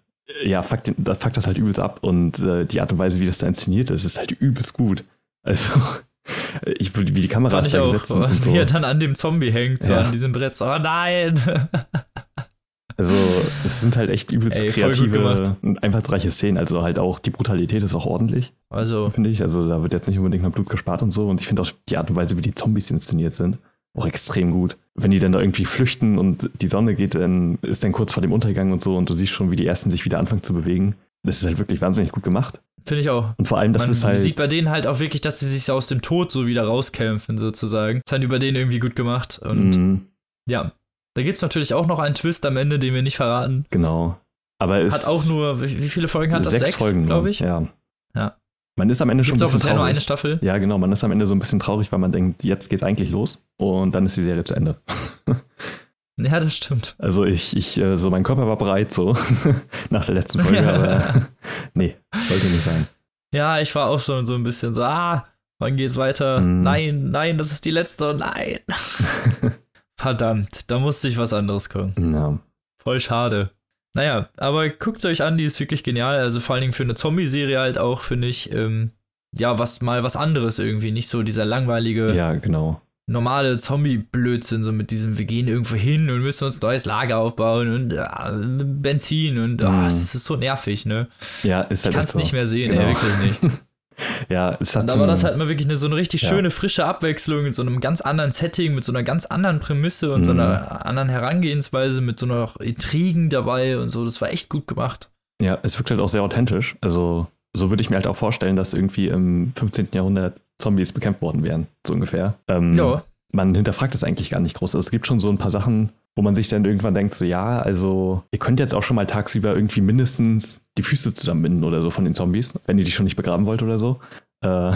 B: ja, fuckt, fuckt das halt übelst ab und äh, die Art und Weise, wie das da inszeniert ist, ist halt übelst gut. Also, ich, wie die Kameras da gesetzt sind. Und
A: so. Wie er dann an dem Zombie hängt, so ja. an diesem Brett. So, oh nein!
B: Also, es sind halt echt übelst Ey, kreative und einfallsreiche Szenen. Also halt auch die Brutalität ist auch ordentlich. Also. Finde ich. Also, da wird jetzt nicht unbedingt mal Blut gespart und so. Und ich finde auch die Art und Weise, wie die Zombies inszeniert sind, auch extrem gut. Wenn die dann da irgendwie flüchten und die Sonne geht, dann ist dann kurz vor dem Untergang und so und du siehst schon, wie die ersten sich wieder anfangen zu bewegen. Das ist halt wirklich wahnsinnig gut gemacht.
A: Finde ich auch.
B: Und vor allem, das Man ist halt. Man
A: sieht bei denen halt auch wirklich, dass sie sich aus dem Tod so wieder rauskämpfen, sozusagen. Das hat über denen irgendwie gut gemacht. Und mm. ja, da gibt es natürlich auch noch einen Twist am Ende, den wir nicht verraten.
B: Genau. Aber es
A: hat auch nur, wie viele Folgen hat das? Sechs,
B: sechs Folgen, glaube ich. Ja.
A: Ja.
B: Man ist am Ende Gibt's schon ein bisschen
A: traurig. nur eine Staffel?
B: Ja, genau. Man ist am Ende so ein bisschen traurig, weil man denkt, jetzt geht's eigentlich los und dann ist die Serie zu Ende.
A: ja, das stimmt.
B: Also ich, ich, äh, so mein Körper war bereit, so nach der letzten Folge, aber nee, sollte nicht sein.
A: Ja, ich war auch schon so ein bisschen so, ah, wann geht's weiter? Mm. Nein, nein, das ist die letzte, nein. Verdammt, da musste ich was anderes gucken.
B: Ja.
A: Voll schade. Naja, aber guckt es euch an, die ist wirklich genial. Also vor allen Dingen für eine Zombie-Serie halt auch, finde ich, ähm, ja, was mal was anderes irgendwie. Nicht so dieser langweilige,
B: ja, genau.
A: normale Zombie-Blödsinn, so mit diesem, wir gehen irgendwo hin und müssen uns ein neues Lager aufbauen und äh, Benzin und oh, das ist so nervig, ne?
B: Ja, ist halt
A: Ich kann es
B: so.
A: nicht mehr sehen, genau. ey, wirklich nicht.
B: Ja, es hat.
A: Und da war das halt mal wirklich eine, so eine richtig ja. schöne, frische Abwechslung in so einem ganz anderen Setting, mit so einer ganz anderen Prämisse und mhm. so einer anderen Herangehensweise, mit so einer Intrigen dabei und so. Das war echt gut gemacht.
B: Ja, es wirkt halt auch sehr authentisch. Also, so würde ich mir halt auch vorstellen, dass irgendwie im 15. Jahrhundert Zombies bekämpft worden wären, so ungefähr. Ähm, ja. Man hinterfragt das eigentlich gar nicht groß. Also, es gibt schon so ein paar Sachen, wo man sich dann irgendwann denkt, so ja, also ihr könnt jetzt auch schon mal tagsüber irgendwie mindestens die Füße zusammenbinden oder so von den Zombies, wenn ihr die schon nicht begraben wollt oder so.
A: Äh, ja,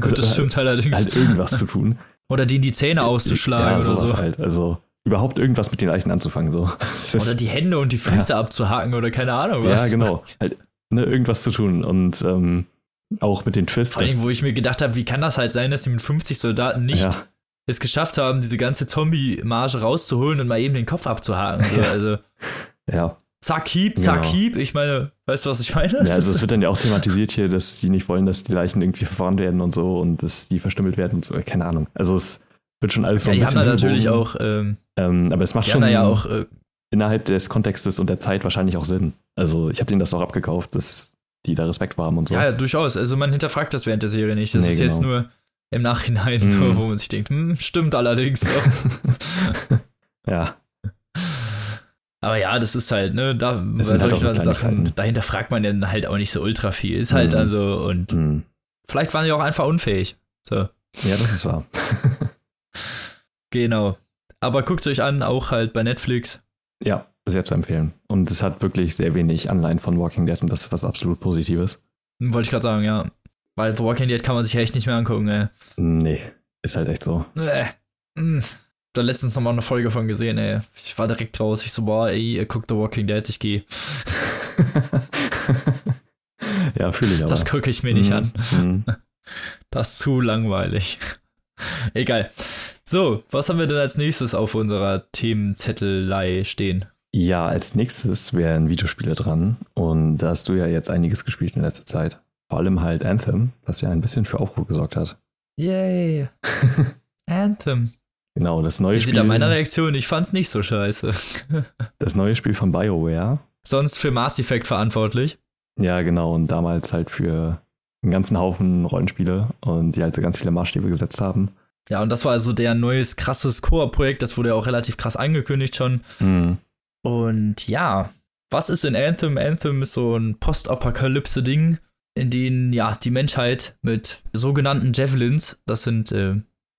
A: gut, also, das stimmt allerdings.
B: Halt irgendwas zu tun.
A: Oder denen die Zähne auszuschlagen ja, oder so.
B: halt. Also überhaupt irgendwas mit den Leichen anzufangen. So.
A: Oder die Hände und die Füße ja. abzuhaken oder keine Ahnung was.
B: Ja, genau. Halt, ne, irgendwas zu tun. Und ähm, auch mit den Twists.
A: Vor allem, wo ich mir gedacht habe, wie kann das halt sein, dass sie mit 50 Soldaten nicht ja es geschafft haben, diese ganze Zombie-Marge rauszuholen und mal eben den Kopf abzuhaken. So, also,
B: ja.
A: Zack, hieb, zack, genau. hieb. Ich meine, weißt du, was ich meine?
B: Ja, also es wird dann ja auch thematisiert hier, dass sie nicht wollen, dass die Leichen irgendwie verfahren werden und so und dass die verstümmelt werden und so. Keine Ahnung. Also es wird schon alles so
A: ja,
B: ein
A: die
B: bisschen.
A: da natürlich auch. Ähm,
B: ähm, aber es macht
A: schon.
B: Ja
A: auch, äh,
B: innerhalb des Kontextes und der Zeit wahrscheinlich auch Sinn. Also ich habe denen das auch abgekauft, dass die da Respekt haben und so.
A: Ja, ja, durchaus. Also man hinterfragt das während der Serie nicht. Das nee, ist genau. jetzt nur im Nachhinein mm. so, mhm. wo man sich denkt, hm, stimmt allerdings so.
B: ja.
A: Aber ja, das ist halt, ne, da bei halt solchen halt Sachen, dahinter fragt man dann halt auch nicht so ultra viel. Ist halt mm. also und mm. vielleicht waren sie auch einfach unfähig. So.
B: Ja, das ist wahr.
A: genau. Aber guckt euch an, auch halt bei Netflix.
B: Ja, sehr zu empfehlen. Und es hat wirklich sehr wenig Anleihen von Walking Dead und das ist was absolut Positives.
A: Wollte ich gerade sagen, ja. Weil The Walking Dead kann man sich echt nicht mehr angucken, ey.
B: Nee, ist halt echt so.
A: Äh. Hm. Da letztens noch mal eine Folge von gesehen, ey. Ich war direkt raus. Ich so, boah, ey, ihr guckt The Walking Dead, ich geh.
B: ja, fühle ich aber.
A: Das gucke ich mir nicht mm, an. Mm. Das ist zu langweilig. Egal. So, was haben wir denn als nächstes auf unserer Themenzettelei stehen?
B: Ja, als nächstes wären Videospiele dran. Und da hast du ja jetzt einiges gespielt in letzter Zeit. Vor allem halt Anthem, was ja ein bisschen für Aufruhr gesorgt hat.
A: Yay. Anthem.
B: Genau, das neue
A: Wie
B: Spiel.
A: Sieht meine Reaktion? Ich fand's nicht so scheiße.
B: das neue Spiel von BioWare.
A: Sonst für Mass Effect verantwortlich.
B: Ja, genau. Und damals halt für einen ganzen Haufen Rollenspiele und die halt so ganz viele Maßstäbe gesetzt haben.
A: Ja, und das war also der neues krasses Koop-Projekt. Das wurde ja auch relativ krass angekündigt schon.
B: Mhm.
A: Und ja, was ist in Anthem? Anthem ist so ein Postapokalypse-Ding in denen ja die Menschheit mit sogenannten Javelins, das sind äh,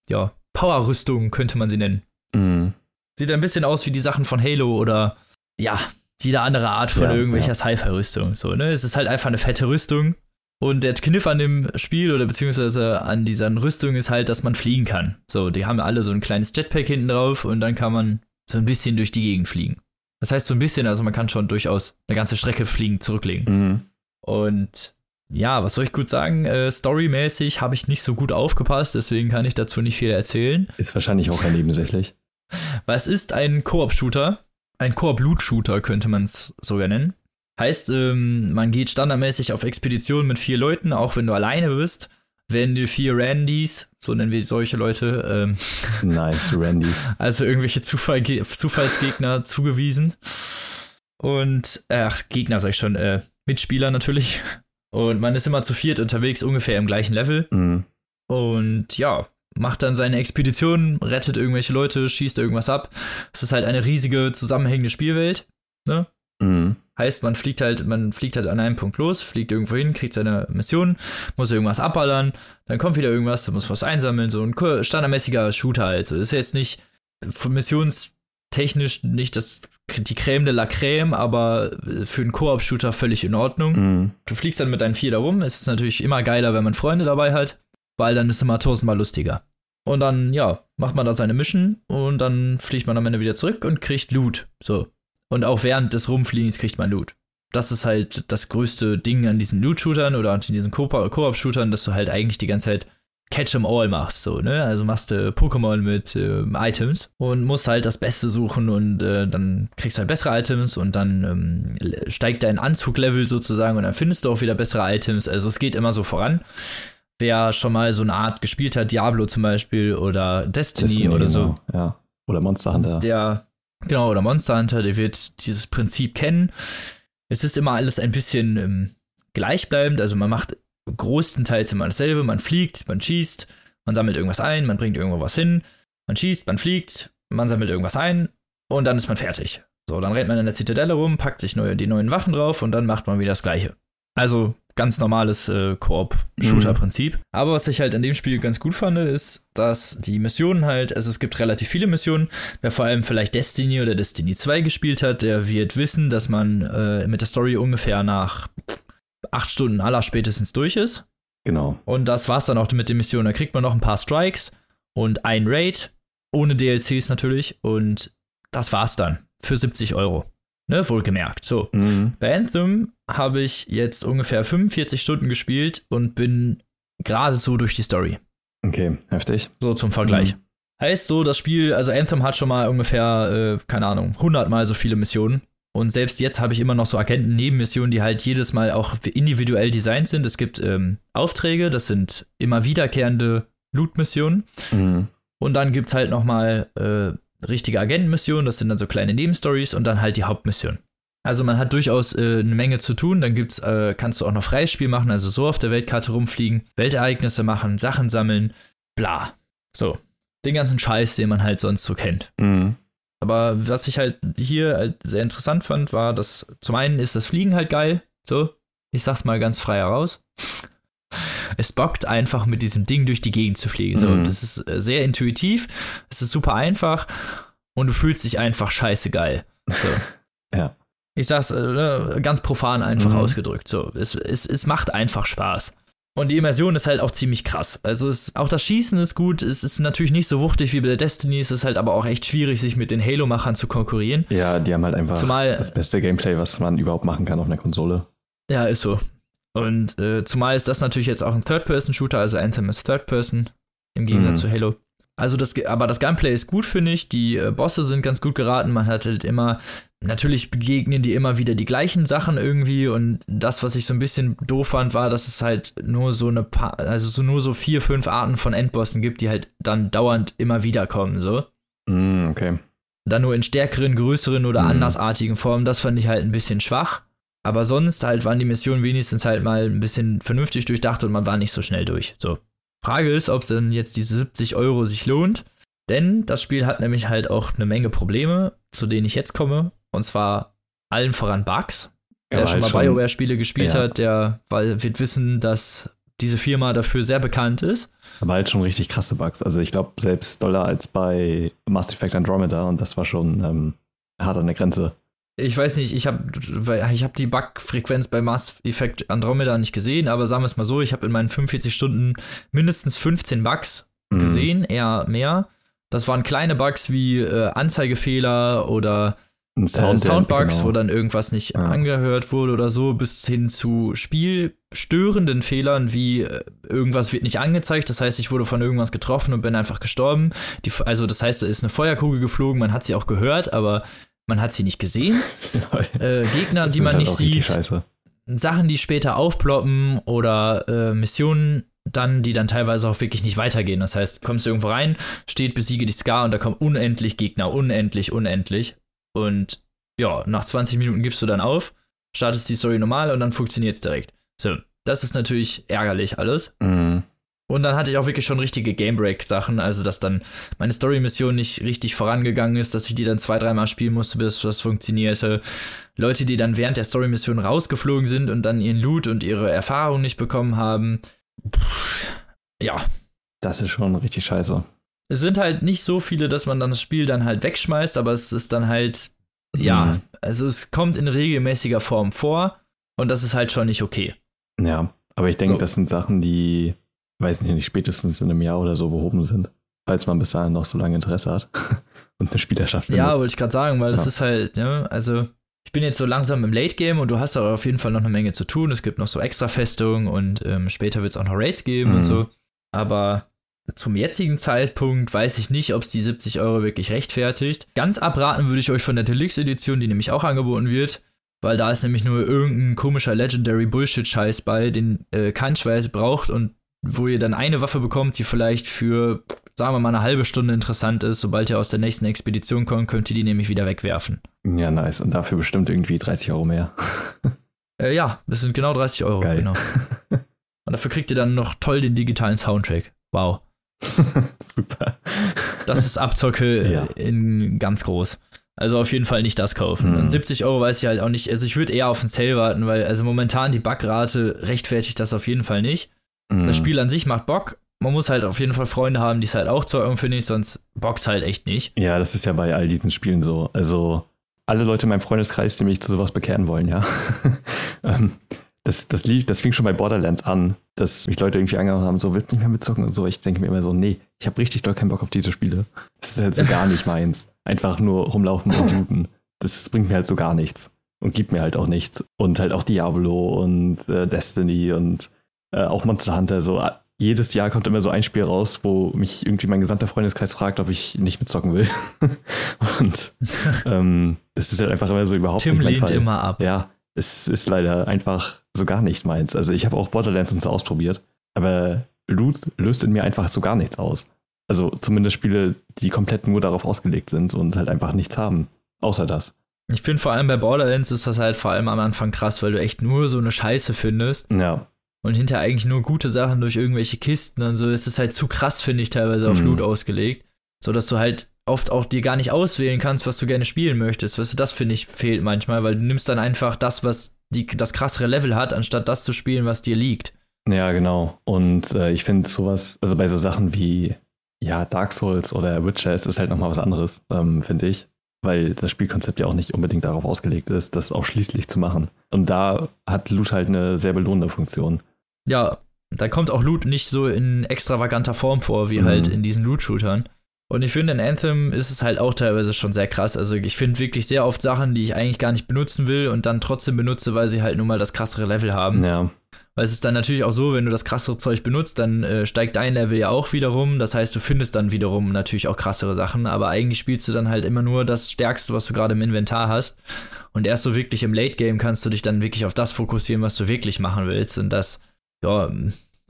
A: ja Powerrüstungen, könnte man sie nennen.
B: Mhm.
A: Sieht ein bisschen aus wie die Sachen von Halo oder ja, jede andere Art von ja, irgendwelcher ja. Sci-Fi-Rüstung. So, ne? Es ist halt einfach eine fette Rüstung. Und der Kniff an dem Spiel oder beziehungsweise an dieser Rüstung ist halt, dass man fliegen kann. So, die haben alle so ein kleines Jetpack hinten drauf und dann kann man so ein bisschen durch die Gegend fliegen. Das heißt so ein bisschen, also man kann schon durchaus eine ganze Strecke fliegen, zurücklegen.
B: Mhm.
A: Und ja, was soll ich gut sagen? Äh, storymäßig habe ich nicht so gut aufgepasst, deswegen kann ich dazu nicht viel erzählen.
B: Ist wahrscheinlich auch nebensächlich.
A: Weil es ist ein Koop-Shooter. Ein Koop-Loot-Shooter könnte man es sogar nennen. Heißt, ähm, man geht standardmäßig auf Expeditionen mit vier Leuten, auch wenn du alleine bist. werden dir vier Randys, so nennen wir solche Leute, ähm,
B: nice, Randys.
A: Also irgendwelche Zufall Zufallsgegner zugewiesen. Und, ach, Gegner sag ich schon, äh, Mitspieler natürlich. Und man ist immer zu viert unterwegs, ungefähr im gleichen Level. Mhm. Und ja, macht dann seine Expedition, rettet irgendwelche Leute, schießt irgendwas ab. Es ist halt eine riesige, zusammenhängende Spielwelt. Ne? Mhm. Heißt, man fliegt halt, man fliegt halt an einem Punkt los, fliegt irgendwo hin, kriegt seine Mission, muss irgendwas abballern, dann kommt wieder irgendwas, dann muss was einsammeln, so ein standardmäßiger Shooter halt. So, ist jetzt nicht missionstechnisch nicht das, die Creme de la Creme, aber für einen Koop-Shooter völlig in Ordnung. Mhm. Du fliegst dann mit deinen vier da rum, es ist natürlich immer geiler, wenn man Freunde dabei hat weil dann ist es immer tausendmal lustiger. Und dann, ja, macht man da seine Mission und dann fliegt man am Ende wieder zurück und kriegt Loot. So. Und auch während des Rumfliegens kriegt man Loot. Das ist halt das größte Ding an diesen Loot-Shootern oder an diesen Koop-Shootern, dass du halt eigentlich die ganze Zeit Catch 'em All machst, so, ne? Also machst du Pokémon mit äh, Items und musst halt das Beste suchen und äh, dann kriegst du halt bessere Items und dann ähm, steigt dein Anzuglevel sozusagen und dann findest du auch wieder bessere Items. Also es geht immer so voran wer schon mal so eine Art gespielt hat, Diablo zum Beispiel oder Destiny, Destiny oder so.
B: Genau, ja. Oder Monster Hunter.
A: Der, genau, oder Monster Hunter, der wird dieses Prinzip kennen. Es ist immer alles ein bisschen ähm, gleichbleibend, also man macht größtenteils immer dasselbe, man fliegt, man schießt, man sammelt irgendwas ein, man bringt irgendwo was hin, man schießt, man fliegt, man sammelt irgendwas ein und dann ist man fertig. So, dann rennt man in der Zitadelle rum, packt sich neue, die neuen Waffen drauf und dann macht man wieder das Gleiche. Also ganz normales äh, Koop-Shooter-Prinzip. Mhm. Aber was ich halt an dem Spiel ganz gut fand, ist, dass die Missionen halt, also es gibt relativ viele Missionen. Wer vor allem vielleicht Destiny oder Destiny 2 gespielt hat, der wird wissen, dass man äh, mit der Story ungefähr nach acht Stunden aller spätestens durch ist.
B: Genau.
A: Und das war's dann auch mit den Missionen. Da kriegt man noch ein paar Strikes und ein Raid, ohne DLCs natürlich. Und das war's dann für 70 Euro. Ne, wohlgemerkt. So. Mhm. Bei Anthem habe ich jetzt ungefähr 45 Stunden gespielt und bin gerade so durch die Story.
B: Okay, heftig.
A: So zum Vergleich. Mhm. Heißt so, das Spiel, also Anthem hat schon mal ungefähr, äh, keine Ahnung, 100 mal so viele Missionen. Und selbst jetzt habe ich immer noch so Agenten-Nebenmissionen, die halt jedes Mal auch individuell designt sind. Es gibt ähm, Aufträge, das sind immer wiederkehrende Loot-Missionen. Mhm. Und dann gibt es halt noch mal äh, richtige Agentenmissionen, das sind dann so kleine Nebenstories und dann halt die Hauptmission. Also man hat durchaus äh, eine Menge zu tun. Dann gibt's, äh, kannst du auch noch freies Spiel machen, also so auf der Weltkarte rumfliegen, Weltereignisse machen, Sachen sammeln, bla. So. Den ganzen Scheiß, den man halt sonst so kennt. Mhm. Aber was ich halt hier halt sehr interessant fand, war, dass zum einen ist das Fliegen halt geil. So, ich sag's mal ganz frei heraus. Es bockt einfach mit diesem Ding durch die Gegend zu fliegen. So, mhm. das ist äh, sehr intuitiv, es ist super einfach und du fühlst dich einfach scheiße geil. So.
B: ja.
A: Ich sag's äh, ganz profan einfach mhm. ausgedrückt. So, es, es, es macht einfach Spaß. Und die Immersion ist halt auch ziemlich krass. Also es, auch das Schießen ist gut. Es ist natürlich nicht so wuchtig wie bei der Destiny. Es ist halt aber auch echt schwierig, sich mit den Halo-Machern zu konkurrieren.
B: Ja, die haben halt einfach Zumal, das beste Gameplay, was man überhaupt machen kann auf einer Konsole.
A: Ja, ist so. Und äh, zumal ist das natürlich jetzt auch ein Third-Person-Shooter, also Anthem ist Third-Person im Gegensatz mhm. zu Halo. Also das, aber das Gameplay ist gut, finde ich. Die äh, Bosse sind ganz gut geraten. Man hat halt immer, natürlich begegnen die immer wieder die gleichen Sachen irgendwie. Und das, was ich so ein bisschen doof fand, war, dass es halt nur so eine paar, also so nur so vier, fünf Arten von Endbossen gibt, die halt dann dauernd immer wieder kommen, so.
B: Mm, okay.
A: Dann nur in stärkeren, größeren oder mm. andersartigen Formen. Das fand ich halt ein bisschen schwach. Aber sonst halt waren die Missionen wenigstens halt mal ein bisschen vernünftig durchdacht und man war nicht so schnell durch. So. Frage ist, ob dann jetzt diese 70 Euro sich lohnt. Denn das Spiel hat nämlich halt auch eine Menge Probleme, zu denen ich jetzt komme. Und zwar allen voran Bugs. Wer ja, schon mal BioWare-Spiele gespielt ja. hat, der wird wissen, dass diese Firma dafür sehr bekannt ist.
B: Aber halt schon richtig krasse Bugs. Also ich glaube, selbst doller als bei Mass Effect Andromeda und das war schon ähm, hart an der Grenze
A: ich weiß nicht, ich habe ich hab die Bug-Frequenz bei Mass Effect Andromeda nicht gesehen, aber sagen wir es mal so, ich habe in meinen 45 Stunden mindestens 15 Bugs mhm. gesehen, eher mehr. Das waren kleine Bugs wie äh, Anzeigefehler oder äh, Soundbugs, genau. wo dann irgendwas nicht ja. angehört wurde oder so, bis hin zu spielstörenden Fehlern wie äh, irgendwas wird nicht angezeigt. Das heißt, ich wurde von irgendwas getroffen und bin einfach gestorben. Die, also das heißt, da ist eine Feuerkugel geflogen, man hat sie auch gehört, aber man hat sie nicht gesehen. äh, Gegner, die man halt nicht sieht. Sachen, die später aufploppen oder äh, Missionen, dann, die dann teilweise auch wirklich nicht weitergehen. Das heißt, kommst du irgendwo rein, steht besiege die Ska und da kommen unendlich Gegner, unendlich, unendlich. Und ja, nach 20 Minuten gibst du dann auf, startest die Story normal und dann funktioniert es direkt. So, das ist natürlich ärgerlich alles. Mhm. Und dann hatte ich auch wirklich schon richtige Gamebreak-Sachen, also dass dann meine Story-Mission nicht richtig vorangegangen ist, dass ich die dann zwei, dreimal spielen musste, bis das funktionierte. Leute, die dann während der Story-Mission rausgeflogen sind und dann ihren Loot und ihre Erfahrung nicht bekommen haben. Pff, ja.
B: Das ist schon richtig scheiße.
A: Es sind halt nicht so viele, dass man dann das Spiel dann halt wegschmeißt, aber es ist dann halt, ja, mhm. also es kommt in regelmäßiger Form vor und das ist halt schon nicht okay.
B: Ja, aber ich denke, so. das sind Sachen, die, weiß nicht, spätestens in einem Jahr oder so behoben sind, falls man bis dahin noch so lange Interesse hat und eine Spielerschaft
A: findet. Ja, wollte ich gerade sagen, weil ja. das ist halt, ne, also ich bin jetzt so langsam im Late Game und du hast aber auf jeden Fall noch eine Menge zu tun. Es gibt noch so extra Festungen und ähm, später wird es auch noch Raids geben mhm. und so. Aber zum jetzigen Zeitpunkt weiß ich nicht, ob es die 70 Euro wirklich rechtfertigt. Ganz abraten würde ich euch von der Deluxe-Edition, die nämlich auch angeboten wird, weil da ist nämlich nur irgendein komischer Legendary Bullshit-Scheiß bei, den äh, kein Schweiß braucht und wo ihr dann eine Waffe bekommt, die vielleicht für, sagen wir mal, eine halbe Stunde interessant ist. Sobald ihr aus der nächsten Expedition kommt, könnt ihr die nämlich wieder wegwerfen.
B: Ja, nice. Und dafür bestimmt irgendwie 30 Euro mehr.
A: äh, ja, das sind genau 30 Euro.
B: Geil.
A: Genau. Und dafür kriegt ihr dann noch toll den digitalen Soundtrack. Wow.
B: Super.
A: Das ist Abzocke ja. in ganz groß. Also auf jeden Fall nicht das kaufen. Mhm. Und 70 Euro weiß ich halt auch nicht. Also ich würde eher auf den Sale warten, weil also momentan die Backrate rechtfertigt das auf jeden Fall nicht. Mhm. Das Spiel an sich macht Bock. Man muss halt auf jeden Fall Freunde haben, die es halt auch zocken, finde ich, sonst bockt halt echt nicht.
B: Ja, das ist ja bei all diesen Spielen so. Also alle Leute in meinem Freundeskreis, die mich zu sowas bekehren wollen, ja. Ähm, das, das, lief, das fing schon bei Borderlands an, dass mich Leute irgendwie angehauen haben, so willst du nicht mehr mitzocken und so. Ich denke mir immer so, nee, ich habe richtig doll keinen Bock auf diese Spiele. Das ist halt so gar nicht meins. Einfach nur rumlaufen und looten. Das bringt mir halt so gar nichts. Und gibt mir halt auch nichts. Und halt auch Diablo und äh, Destiny und äh, auch Monster Hunter. So äh, jedes Jahr kommt immer so ein Spiel raus, wo mich irgendwie mein gesamter Freundeskreis fragt, ob ich nicht mitzocken will. und ähm, das ist halt einfach immer so überhaupt
A: Tim nicht mein lehnt Fall. immer ab.
B: Ja, es ist leider einfach so gar nicht meins. Also ich habe auch Borderlands und so ausprobiert, aber Loot löst in mir einfach so gar nichts aus. Also zumindest Spiele, die komplett nur darauf ausgelegt sind und halt einfach nichts haben. Außer das.
A: Ich finde vor allem bei Borderlands ist das halt vor allem am Anfang krass, weil du echt nur so eine Scheiße findest.
B: Ja.
A: Und hinter eigentlich nur gute Sachen durch irgendwelche Kisten und so. Es ist halt zu krass, finde ich, teilweise auf mhm. Loot ausgelegt. So dass du halt oft auch dir gar nicht auswählen kannst, was du gerne spielen möchtest. Weißt du, das finde ich fehlt manchmal, weil du nimmst dann einfach das, was die, das krassere Level hat, anstatt das zu spielen, was dir liegt.
B: Ja, genau. Und äh, ich finde sowas, also bei so Sachen wie ja, Dark Souls oder Witcher ist das halt nochmal was anderes, ähm, finde ich. Weil das Spielkonzept ja auch nicht unbedingt darauf ausgelegt ist, das auch schließlich zu machen. Und da hat Loot halt eine sehr belohnende Funktion.
A: Ja, da kommt auch Loot nicht so in extravaganter Form vor, wie mhm. halt in diesen Loot-Shootern. Und ich finde, in Anthem ist es halt auch teilweise schon sehr krass. Also ich finde wirklich sehr oft Sachen, die ich eigentlich gar nicht benutzen will und dann trotzdem benutze, weil sie halt nun mal das krassere Level haben.
B: Ja.
A: Weil es ist dann natürlich auch so, wenn du das krassere Zeug benutzt, dann äh, steigt dein Level ja auch wiederum. Das heißt, du findest dann wiederum natürlich auch krassere Sachen, aber eigentlich spielst du dann halt immer nur das Stärkste, was du gerade im Inventar hast. Und erst so wirklich im Late Game kannst du dich dann wirklich auf das fokussieren, was du wirklich machen willst. Und das, ja,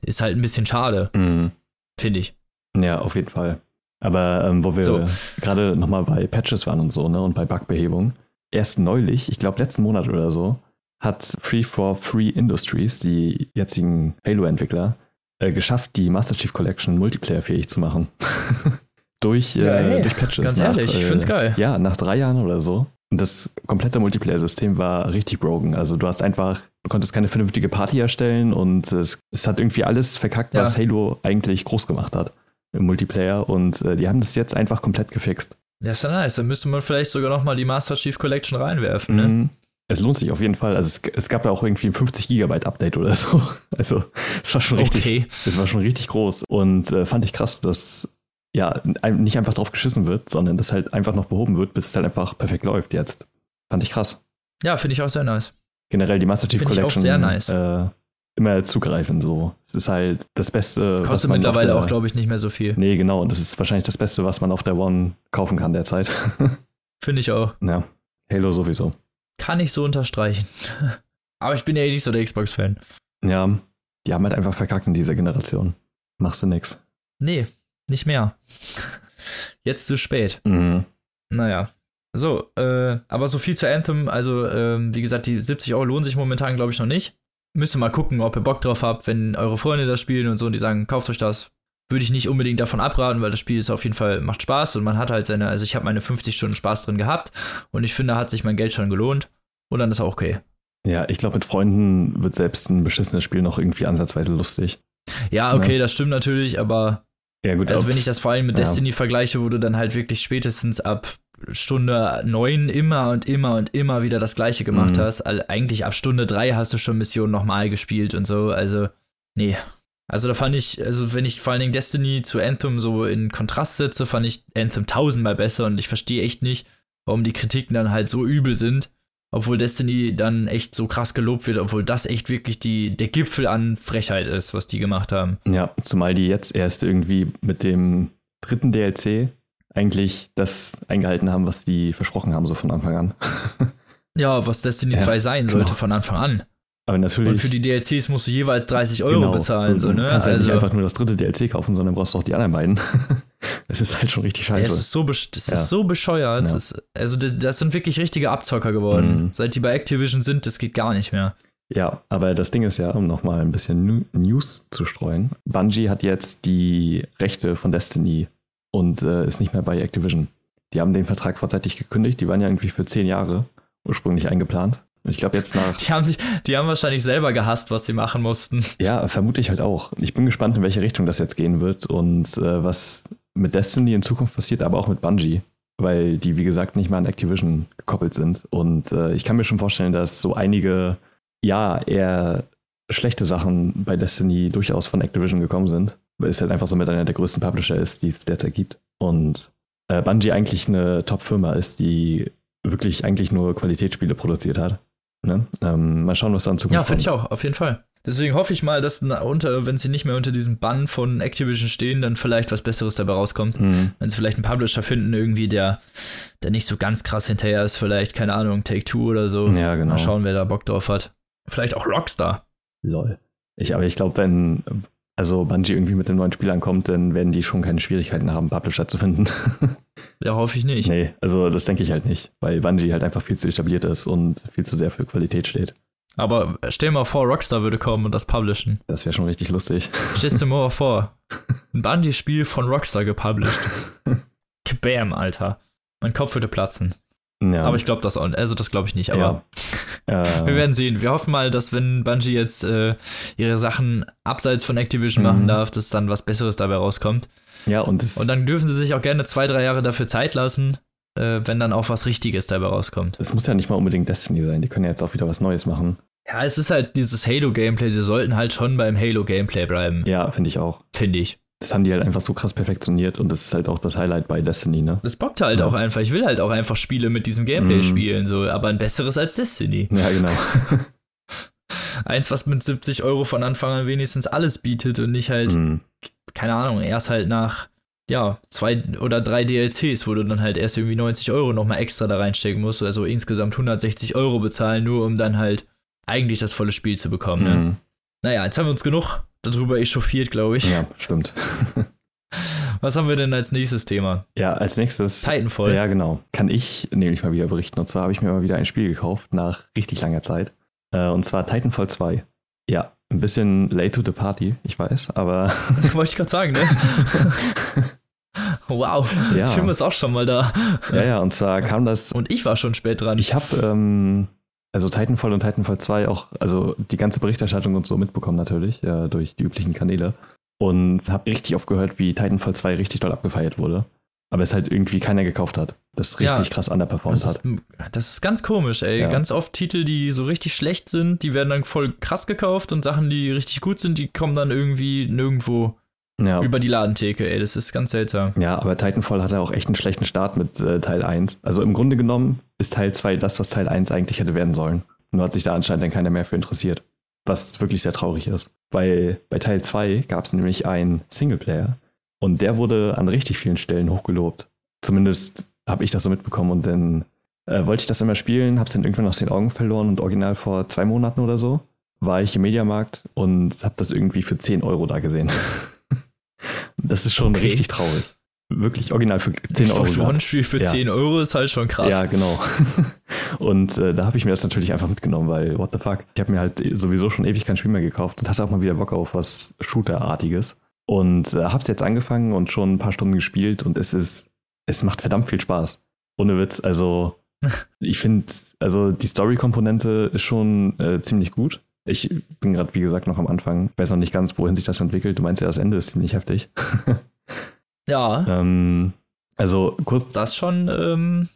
A: ist halt ein bisschen schade, mhm. finde ich.
B: Ja, auf jeden Fall. Aber ähm, wo wir so. gerade nochmal bei Patches waren und so, ne, und bei Bugbehebung. Erst neulich, ich glaube letzten Monat oder so, hat Free for Free Industries, die jetzigen Halo-Entwickler, äh, geschafft, die Master Chief Collection multiplayer-fähig zu machen. durch, äh, ja, durch Patches.
A: Ganz nach, ehrlich, ich find's geil.
B: Äh, ja, nach drei Jahren oder so. Und das komplette Multiplayer-System war richtig broken. Also du hast einfach, du konntest keine vernünftige Party erstellen und es, es hat irgendwie alles verkackt, ja. was Halo eigentlich groß gemacht hat im Multiplayer und äh, die haben das jetzt einfach komplett gefixt.
A: Ja, ist ja nice. Dann müsste man vielleicht sogar nochmal die Master Chief Collection reinwerfen, ne? Mhm.
B: Es lohnt sich auf jeden Fall. Also es, es gab ja auch irgendwie ein 50 Gigabyte Update oder so. Also es war schon richtig, okay. es war schon richtig groß und äh, fand ich krass, dass ja nicht einfach drauf geschissen wird, sondern dass halt einfach noch behoben wird, bis es halt einfach perfekt läuft jetzt. Fand ich krass.
A: Ja, finde ich auch sehr nice.
B: Generell die Master Chief Collection.
A: Ich auch sehr nice.
B: Äh, immer zugreifen. So. Es ist halt das Beste.
A: Kostet mittlerweile der, auch, glaube ich, nicht mehr so viel.
B: Nee, genau. Und das ist wahrscheinlich das Beste, was man auf der One kaufen kann derzeit.
A: Finde ich auch.
B: Ja. Halo sowieso.
A: Kann ich so unterstreichen. Aber ich bin ja eh nicht so der Xbox-Fan.
B: Ja. Die haben halt einfach verkackt in dieser Generation. Machst du nix.
A: Nee, nicht mehr. Jetzt zu spät.
B: Mhm.
A: Naja. So, äh, aber so viel zu Anthem. Also, ähm, wie gesagt, die 70 Euro lohnen sich momentan, glaube ich, noch nicht. Müsst ihr mal gucken, ob ihr Bock drauf habt, wenn eure Freunde das spielen und so und die sagen, kauft euch das. Würde ich nicht unbedingt davon abraten, weil das Spiel ist auf jeden Fall, macht Spaß und man hat halt seine, also ich habe meine 50 Stunden Spaß drin gehabt und ich finde, hat sich mein Geld schon gelohnt und dann ist auch okay.
B: Ja, ich glaube, mit Freunden wird selbst ein beschissenes Spiel noch irgendwie ansatzweise lustig.
A: Ja, okay, ja. das stimmt natürlich, aber
B: ja, gut,
A: also wenn ich das vor allem mit ja. Destiny vergleiche, wo du dann halt wirklich spätestens ab Stunde 9 immer und immer und immer wieder das gleiche gemacht mhm. hast, also eigentlich ab Stunde 3 hast du schon Missionen nochmal gespielt und so, also nee. Also da fand ich, also wenn ich vor allen Dingen Destiny zu Anthem so in Kontrast setze, fand ich Anthem tausendmal besser und ich verstehe echt nicht, warum die Kritiken dann halt so übel sind obwohl Destiny dann echt so krass gelobt wird, obwohl das echt wirklich die, der Gipfel an Frechheit ist, was die gemacht haben.
B: Ja, zumal die jetzt erst irgendwie mit dem dritten DLC eigentlich das eingehalten haben, was die versprochen haben, so von Anfang an.
A: ja, was Destiny ja, 2 sein sollte genau. von Anfang an.
B: Aber natürlich.
A: Und für die DLCs musst du jeweils 30 Euro genau, bezahlen.
B: Du,
A: so, ne?
B: kannst also, ja nicht also einfach nur das dritte DLC kaufen, sondern brauchst auch die anderen beiden. das ist halt schon richtig scheiße.
A: Es ist so, das ja. ist so bescheuert. Ja. Das, also, das, das, sind wirklich richtige Abzocker geworden. Mhm. Seit die bei Activision sind, das geht gar nicht mehr.
B: Ja, aber das Ding ist ja, um nochmal ein bisschen News zu streuen: Bungie hat jetzt die Rechte von Destiny und äh, ist nicht mehr bei Activision. Die haben den Vertrag vorzeitig gekündigt. Die waren ja irgendwie für zehn Jahre ursprünglich eingeplant. Ich glaube jetzt nach.
A: Die haben, die haben wahrscheinlich selber gehasst, was sie machen mussten.
B: Ja, vermute ich halt auch. Ich bin gespannt, in welche Richtung das jetzt gehen wird und äh, was mit Destiny in Zukunft passiert, aber auch mit Bungie. Weil die, wie gesagt, nicht mal an Activision gekoppelt sind. Und äh, ich kann mir schon vorstellen, dass so einige, ja, eher schlechte Sachen bei Destiny durchaus von Activision gekommen sind. Weil es halt einfach so mit einer der größten Publisher ist, die es derzeit gibt. Und äh, Bungie eigentlich eine Top-Firma ist, die wirklich eigentlich nur Qualitätsspiele produziert hat. Ne? Ähm, mal schauen, was da in Zukunft
A: Ja, finde ich auch, auf jeden Fall. Deswegen hoffe ich mal, dass unter, wenn sie nicht mehr unter diesem Bann von Activision stehen, dann vielleicht was Besseres dabei rauskommt. Mhm. Wenn sie vielleicht einen Publisher finden, irgendwie, der, der nicht so ganz krass hinterher ist, vielleicht, keine Ahnung, Take Two oder so.
B: Ja, genau.
A: Mal schauen, wer da Bock drauf hat. Vielleicht auch Rockstar.
B: Lol. Ich, aber ich glaube, wenn also Bungie irgendwie mit dem neuen Spiel ankommt, dann werden die schon keine Schwierigkeiten haben, Publisher zu finden.
A: ja, hoffe ich nicht.
B: Nee, also das denke ich halt nicht, weil Bungie halt einfach viel zu etabliert ist und viel zu sehr für Qualität steht.
A: Aber stell dir mal vor, Rockstar würde kommen und das publishen.
B: Das wäre schon richtig lustig.
A: Stellst dir mal vor, ein Bungie-Spiel von Rockstar gepublished. Bam, Alter. Mein Kopf würde platzen. Ja. Aber ich glaube das auch, also das glaube ich nicht, aber ja. wir werden sehen. Wir hoffen mal, dass wenn Bungie jetzt äh, ihre Sachen abseits von Activision mhm. machen darf, dass dann was Besseres dabei rauskommt.
B: Ja, und,
A: und dann dürfen sie sich auch gerne zwei, drei Jahre dafür Zeit lassen, äh, wenn dann auch was Richtiges dabei rauskommt.
B: Es muss ja nicht mal unbedingt Destiny sein, die können ja jetzt auch wieder was Neues machen.
A: Ja, es ist halt dieses Halo-Gameplay, sie sollten halt schon beim Halo-Gameplay bleiben.
B: Ja, finde ich auch.
A: Finde ich
B: das haben die halt einfach so krass perfektioniert und das ist halt auch das Highlight bei Destiny, ne?
A: Das bockt halt ja. auch einfach. Ich will halt auch einfach Spiele mit diesem Gameplay mm. spielen, so, aber ein besseres als Destiny.
B: Ja, genau.
A: Eins, was mit 70 Euro von Anfang an wenigstens alles bietet und nicht halt, mm. keine Ahnung, erst halt nach, ja, zwei oder drei DLCs, wo du dann halt erst irgendwie 90 Euro nochmal extra da reinstecken musst, also insgesamt 160 Euro bezahlen, nur um dann halt eigentlich das volle Spiel zu bekommen, mm. ne? Mhm. Naja, jetzt haben wir uns genug darüber echauffiert, glaube ich.
B: Ja, stimmt.
A: Was haben wir denn als nächstes Thema?
B: Ja, als nächstes.
A: Titanfall.
B: Ja, genau. Kann ich nämlich mal wieder berichten. Und zwar habe ich mir mal wieder ein Spiel gekauft nach richtig langer Zeit. Äh, und zwar Titanfall 2. Ja, ein bisschen late to the party, ich weiß, aber.
A: Das wollte ich gerade sagen, ne? wow, ja. Tim ist auch schon mal da.
B: Ja, ja, und zwar kam das.
A: Und ich war schon spät dran.
B: Ich habe ähm, also Titanfall und Titanfall 2 auch, also die ganze Berichterstattung und so mitbekommen natürlich, ja, durch die üblichen Kanäle. Und habe richtig oft gehört, wie Titanfall 2 richtig doll abgefeiert wurde. Aber es halt irgendwie keiner gekauft hat. Das richtig ja, krass underperformed
A: das
B: ist,
A: hat. Das ist ganz komisch, ey. Ja. Ganz oft Titel, die so richtig schlecht sind, die werden dann voll krass gekauft und Sachen, die richtig gut sind, die kommen dann irgendwie nirgendwo ja. über die Ladentheke, ey. Das ist ganz seltsam.
B: Ja, aber Titanfall hatte auch echt einen schlechten Start mit äh, Teil 1. Also im Grunde genommen ist Teil 2 das, was Teil 1 eigentlich hätte werden sollen. Nur hat sich da anscheinend dann keiner mehr für interessiert. Was wirklich sehr traurig ist. Weil bei Teil 2 gab es nämlich einen Singleplayer und der wurde an richtig vielen Stellen hochgelobt. Zumindest habe ich das so mitbekommen und dann äh, wollte ich das immer spielen, habe es dann irgendwann aus den Augen verloren und original vor zwei Monaten oder so war ich im Mediamarkt und habe das irgendwie für 10 Euro da gesehen. das ist schon okay. richtig traurig. Wirklich original für 10 Euro.
A: Xbox One-Spiel für ja. 10 Euro ist halt schon krass.
B: Ja, genau. und äh, da habe ich mir das natürlich einfach mitgenommen, weil, what the fuck? Ich habe mir halt sowieso schon ewig kein Spiel mehr gekauft und hatte auch mal wieder Bock auf was Shooter-artiges. Und äh, habe es jetzt angefangen und schon ein paar Stunden gespielt und es ist, es macht verdammt viel Spaß. Ohne Witz. Also, ich finde, also die Story-Komponente ist schon äh, ziemlich gut. Ich bin gerade, wie gesagt, noch am Anfang. Ich weiß noch nicht ganz, wohin sich das entwickelt. Du meinst ja, das Ende ist ziemlich heftig.
A: Ja.
B: Ähm, also kurz.
A: Das schon. Ähm,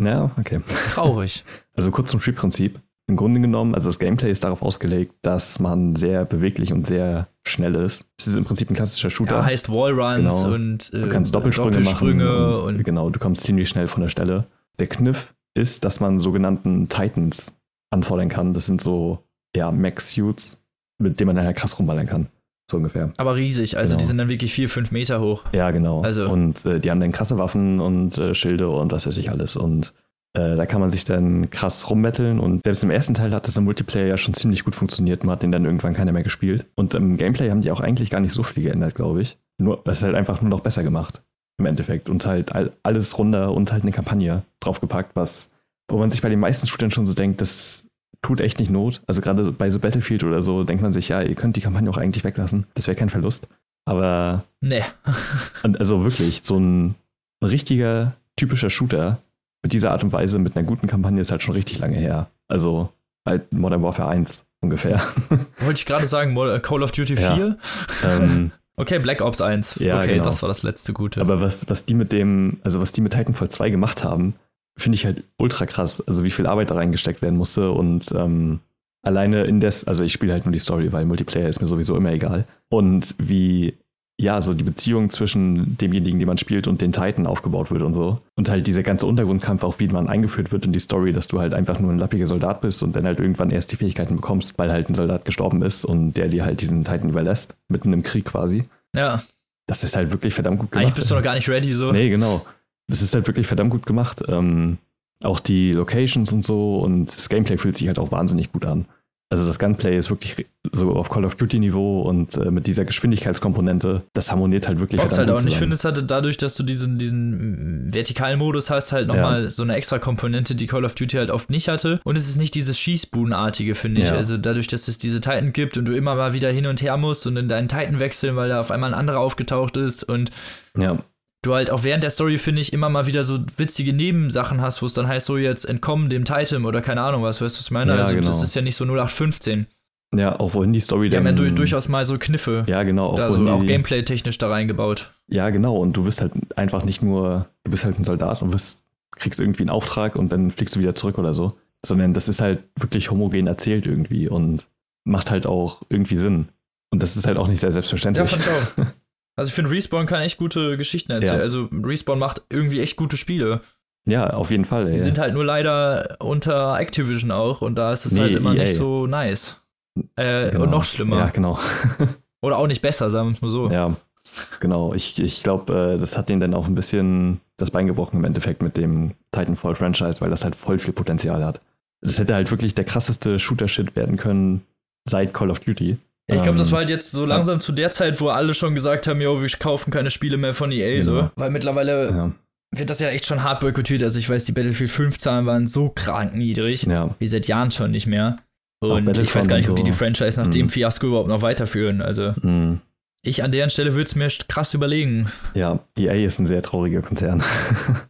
B: ja, okay.
A: Traurig.
B: Also kurz zum Spielprinzip. Im Grunde genommen, also das Gameplay ist darauf ausgelegt, dass man sehr beweglich und sehr schnell ist. Es ist im Prinzip ein klassischer Shooter. Ja,
A: heißt Wallruns genau. und
B: äh, du kannst Doppelsprünge, Doppelsprünge machen. Und, und, genau, du kommst ziemlich schnell von der Stelle. Der Kniff ist, dass man sogenannten Titans anfordern kann. Das sind so ja, Max-Suits, mit denen man dann halt krass rumballern kann. So ungefähr.
A: Aber riesig, also genau. die sind dann wirklich vier, fünf Meter hoch.
B: Ja, genau. Also. Und äh, die haben dann krasse Waffen und äh, Schilde und was weiß ich alles. Und äh, da kann man sich dann krass rummetteln. Und selbst im ersten Teil hat das im Multiplayer ja schon ziemlich gut funktioniert. Man hat den dann irgendwann keiner mehr gespielt. Und im Gameplay haben die auch eigentlich gar nicht so viel geändert, glaube ich. Nur, es ist halt einfach nur noch besser gemacht. Im Endeffekt. Und halt alles runter und halt eine Kampagne draufgepackt, was, wo man sich bei den meisten Shootern schon so denkt, das tut echt nicht Not. Also gerade bei so Battlefield oder so denkt man sich, ja, ihr könnt die Kampagne auch eigentlich weglassen. Das wäre kein Verlust. Aber.
A: Nee.
B: also wirklich, so ein richtiger, typischer Shooter mit dieser Art und Weise, mit einer guten Kampagne ist halt schon richtig lange her. Also halt Modern Warfare 1 ungefähr.
A: Wollte ich gerade sagen, Call of Duty 4? Ja. Ähm, okay, Black Ops 1. Ja, okay, genau. das war das letzte Gute.
B: Aber was, was die mit dem, also was die mit Titanfall 2 gemacht haben, finde ich halt ultra krass. Also wie viel Arbeit da reingesteckt werden musste und ähm, alleine in des, also ich spiele halt nur die Story, weil Multiplayer ist mir sowieso immer egal. Und wie, ja, so die Beziehung zwischen demjenigen, den man spielt und den Titan aufgebaut wird und so. Und halt dieser ganze Untergrundkampf auch, wie man eingeführt wird in die Story, dass du halt einfach nur ein lappiger Soldat bist und dann halt irgendwann erst die Fähigkeiten bekommst, weil halt ein Soldat gestorben ist und der dir halt diesen Titan überlässt, mitten im Krieg quasi.
A: Ja.
B: Das ist halt wirklich verdammt gut gemacht.
A: Eigentlich bist du noch gar nicht ready so.
B: Nee, genau es ist halt wirklich verdammt gut gemacht. Ähm, auch die Locations und so und das Gameplay fühlt sich halt auch wahnsinnig gut an. Also das Gunplay ist wirklich so auf Call of Duty Niveau und äh, mit dieser Geschwindigkeitskomponente, das harmoniert halt wirklich
A: verdammt halt auch. Und ich finde, es hatte dadurch, dass du diesen, diesen vertikalen Modus hast, halt nochmal ja. so eine extra Komponente, die Call of Duty halt oft nicht hatte. Und es ist nicht dieses Schießbudenartige, finde ich. Ja. Also dadurch, dass es diese Titan gibt und du immer mal wieder hin und her musst und in deinen Titan wechseln, weil da auf einmal ein anderer aufgetaucht ist und
B: ja
A: du halt auch während der Story, finde ich, immer mal wieder so witzige Nebensachen hast, wo es dann heißt, so jetzt entkommen dem Titan oder keine Ahnung was, weißt du, was ich meine? Ja, also genau. das ist ja nicht so 0815.
B: Ja, auch wohin die Story
A: die dann. Die haben ja durchaus mal so Kniffe.
B: Ja, genau.
A: Auch, da so, auch gameplay-technisch da reingebaut.
B: Ja, genau. Und du bist halt einfach nicht nur, du bist halt ein Soldat und bist, kriegst irgendwie einen Auftrag und dann fliegst du wieder zurück oder so. Sondern das ist halt wirklich homogen erzählt irgendwie und macht halt auch irgendwie Sinn. Und das ist halt auch nicht sehr selbstverständlich. Ja, fand ich auch.
A: Also ich finde, Respawn kann echt gute Geschichten erzählen. Ja. Also Respawn macht irgendwie echt gute Spiele.
B: Ja, auf jeden Fall.
A: Die
B: ja.
A: sind halt nur leider unter Activision auch und da ist es nee, halt immer EA. nicht so nice. Äh, genau. Und noch schlimmer.
B: Ja, genau.
A: Oder auch nicht besser, sagen wir es mal so.
B: Ja, genau. Ich, ich glaube, äh, das hat denen dann auch ein bisschen das Bein gebrochen im Endeffekt mit dem Titanfall-Franchise, weil das halt voll viel Potenzial hat. Das hätte halt wirklich der krasseste Shooter-Shit werden können seit Call of Duty.
A: Ja, ich glaube, das ähm, war halt jetzt so langsam ja. zu der Zeit, wo alle schon gesagt haben, yo, wir kaufen keine Spiele mehr von EA, genau. so. Weil mittlerweile ja. wird das ja echt schon hart boykottiert. Also ich weiß, die Battlefield 5 Zahlen waren so krank niedrig, ja. wie seit Jahren schon nicht mehr. Und ich weiß gar nicht, ob die die Franchise nach mhm. dem Fiasko überhaupt noch weiterführen. Also mhm. ich an deren Stelle würde es mir krass überlegen.
B: Ja, EA ist ein sehr trauriger Konzern.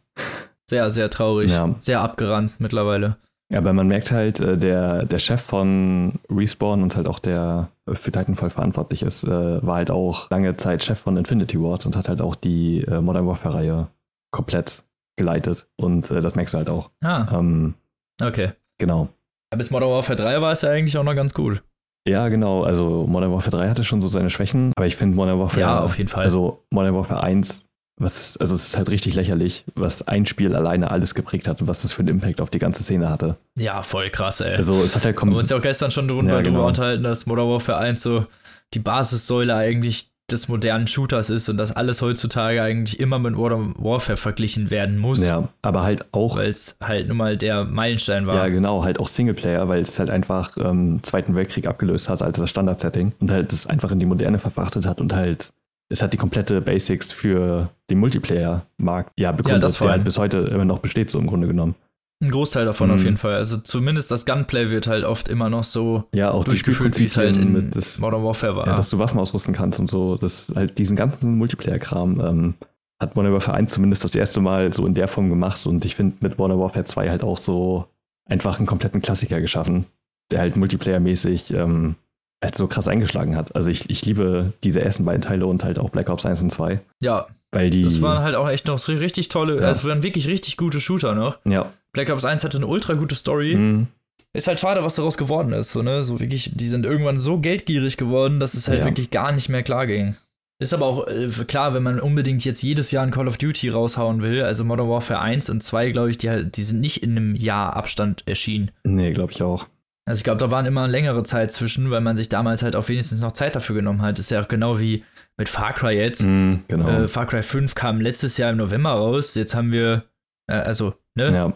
A: sehr, sehr traurig. Ja. Sehr abgeranzt mittlerweile.
B: Ja, aber man merkt halt, äh, der, der Chef von Respawn und halt auch der für Titanfall verantwortlich ist, äh, war halt auch lange Zeit Chef von Infinity Ward und hat halt auch die äh, Modern Warfare-Reihe komplett geleitet. Und das merkst du halt auch.
A: Ah. Ähm, okay.
B: Genau.
A: Aber bis Modern Warfare 3 war es ja eigentlich auch noch ganz gut.
B: Ja, genau. Also Modern Warfare 3 hatte schon so seine Schwächen, aber ich finde Modern Warfare.
A: Ja, auf jeden Fall.
B: Also Modern Warfare 1 was, also es ist halt richtig lächerlich, was ein Spiel alleine alles geprägt hat und was das für einen Impact auf die ganze Szene hatte.
A: Ja, voll krass, ey.
B: Also es hat halt
A: Wir haben uns ja auch gestern schon drüber, ja, genau. unterhalten, dass Modern Warfare 1 so die Basissäule eigentlich des modernen Shooters ist und dass alles heutzutage eigentlich immer mit Modern Warfare verglichen werden muss.
B: Ja, aber halt auch.
A: Weil es halt nun mal der Meilenstein war.
B: Ja, genau, halt auch Singleplayer, weil es halt einfach ähm, Zweiten Weltkrieg abgelöst hat als das Standard-Setting und halt es einfach in die Moderne verfrachtet hat und halt es hat die komplette Basics für den Multiplayer-Markt ja bekommen, ja, der halt bis heute immer noch besteht, so im Grunde genommen.
A: Ein Großteil davon mhm. auf jeden Fall. Also zumindest das Gunplay wird halt oft immer noch so
B: ja, auch
A: durchgeführt, wie es halt in das, Modern Warfare war.
B: Ja, dass du Waffen ausrüsten kannst und so. Das halt diesen ganzen Multiplayer-Kram ähm, hat Modern Warfare 1 zumindest das erste Mal so in der Form gemacht. Und ich finde mit Modern Warfare 2 halt auch so einfach einen kompletten Klassiker geschaffen, der halt Multiplayer-mäßig ähm, halt so krass eingeschlagen hat. Also ich, ich liebe diese ersten beiden Teile und halt auch Black Ops 1 und 2.
A: Ja.
B: Weil die.
A: Das waren halt auch echt noch so richtig tolle, ja. also waren wirklich richtig gute Shooter noch.
B: Ja.
A: Black Ops 1 hatte eine ultra gute Story. Mhm. Ist halt schade, was daraus geworden ist. So, ne? so wirklich, die sind irgendwann so geldgierig geworden, dass es halt ja. wirklich gar nicht mehr klar ging. Ist aber auch äh, klar, wenn man unbedingt jetzt jedes Jahr ein Call of Duty raushauen will. Also Modern Warfare 1 und 2, glaube ich, die, halt, die sind nicht in einem Jahr Abstand erschienen.
B: Nee, glaube ich auch.
A: Also ich glaube, da waren immer längere Zeit zwischen, weil man sich damals halt auch wenigstens noch Zeit dafür genommen hat. Ist ja auch genau wie mit Far Cry jetzt.
B: Mm, genau.
A: Äh, Far Cry 5 kam letztes Jahr im November raus. Jetzt haben wir, äh, also, ne?
B: Ja.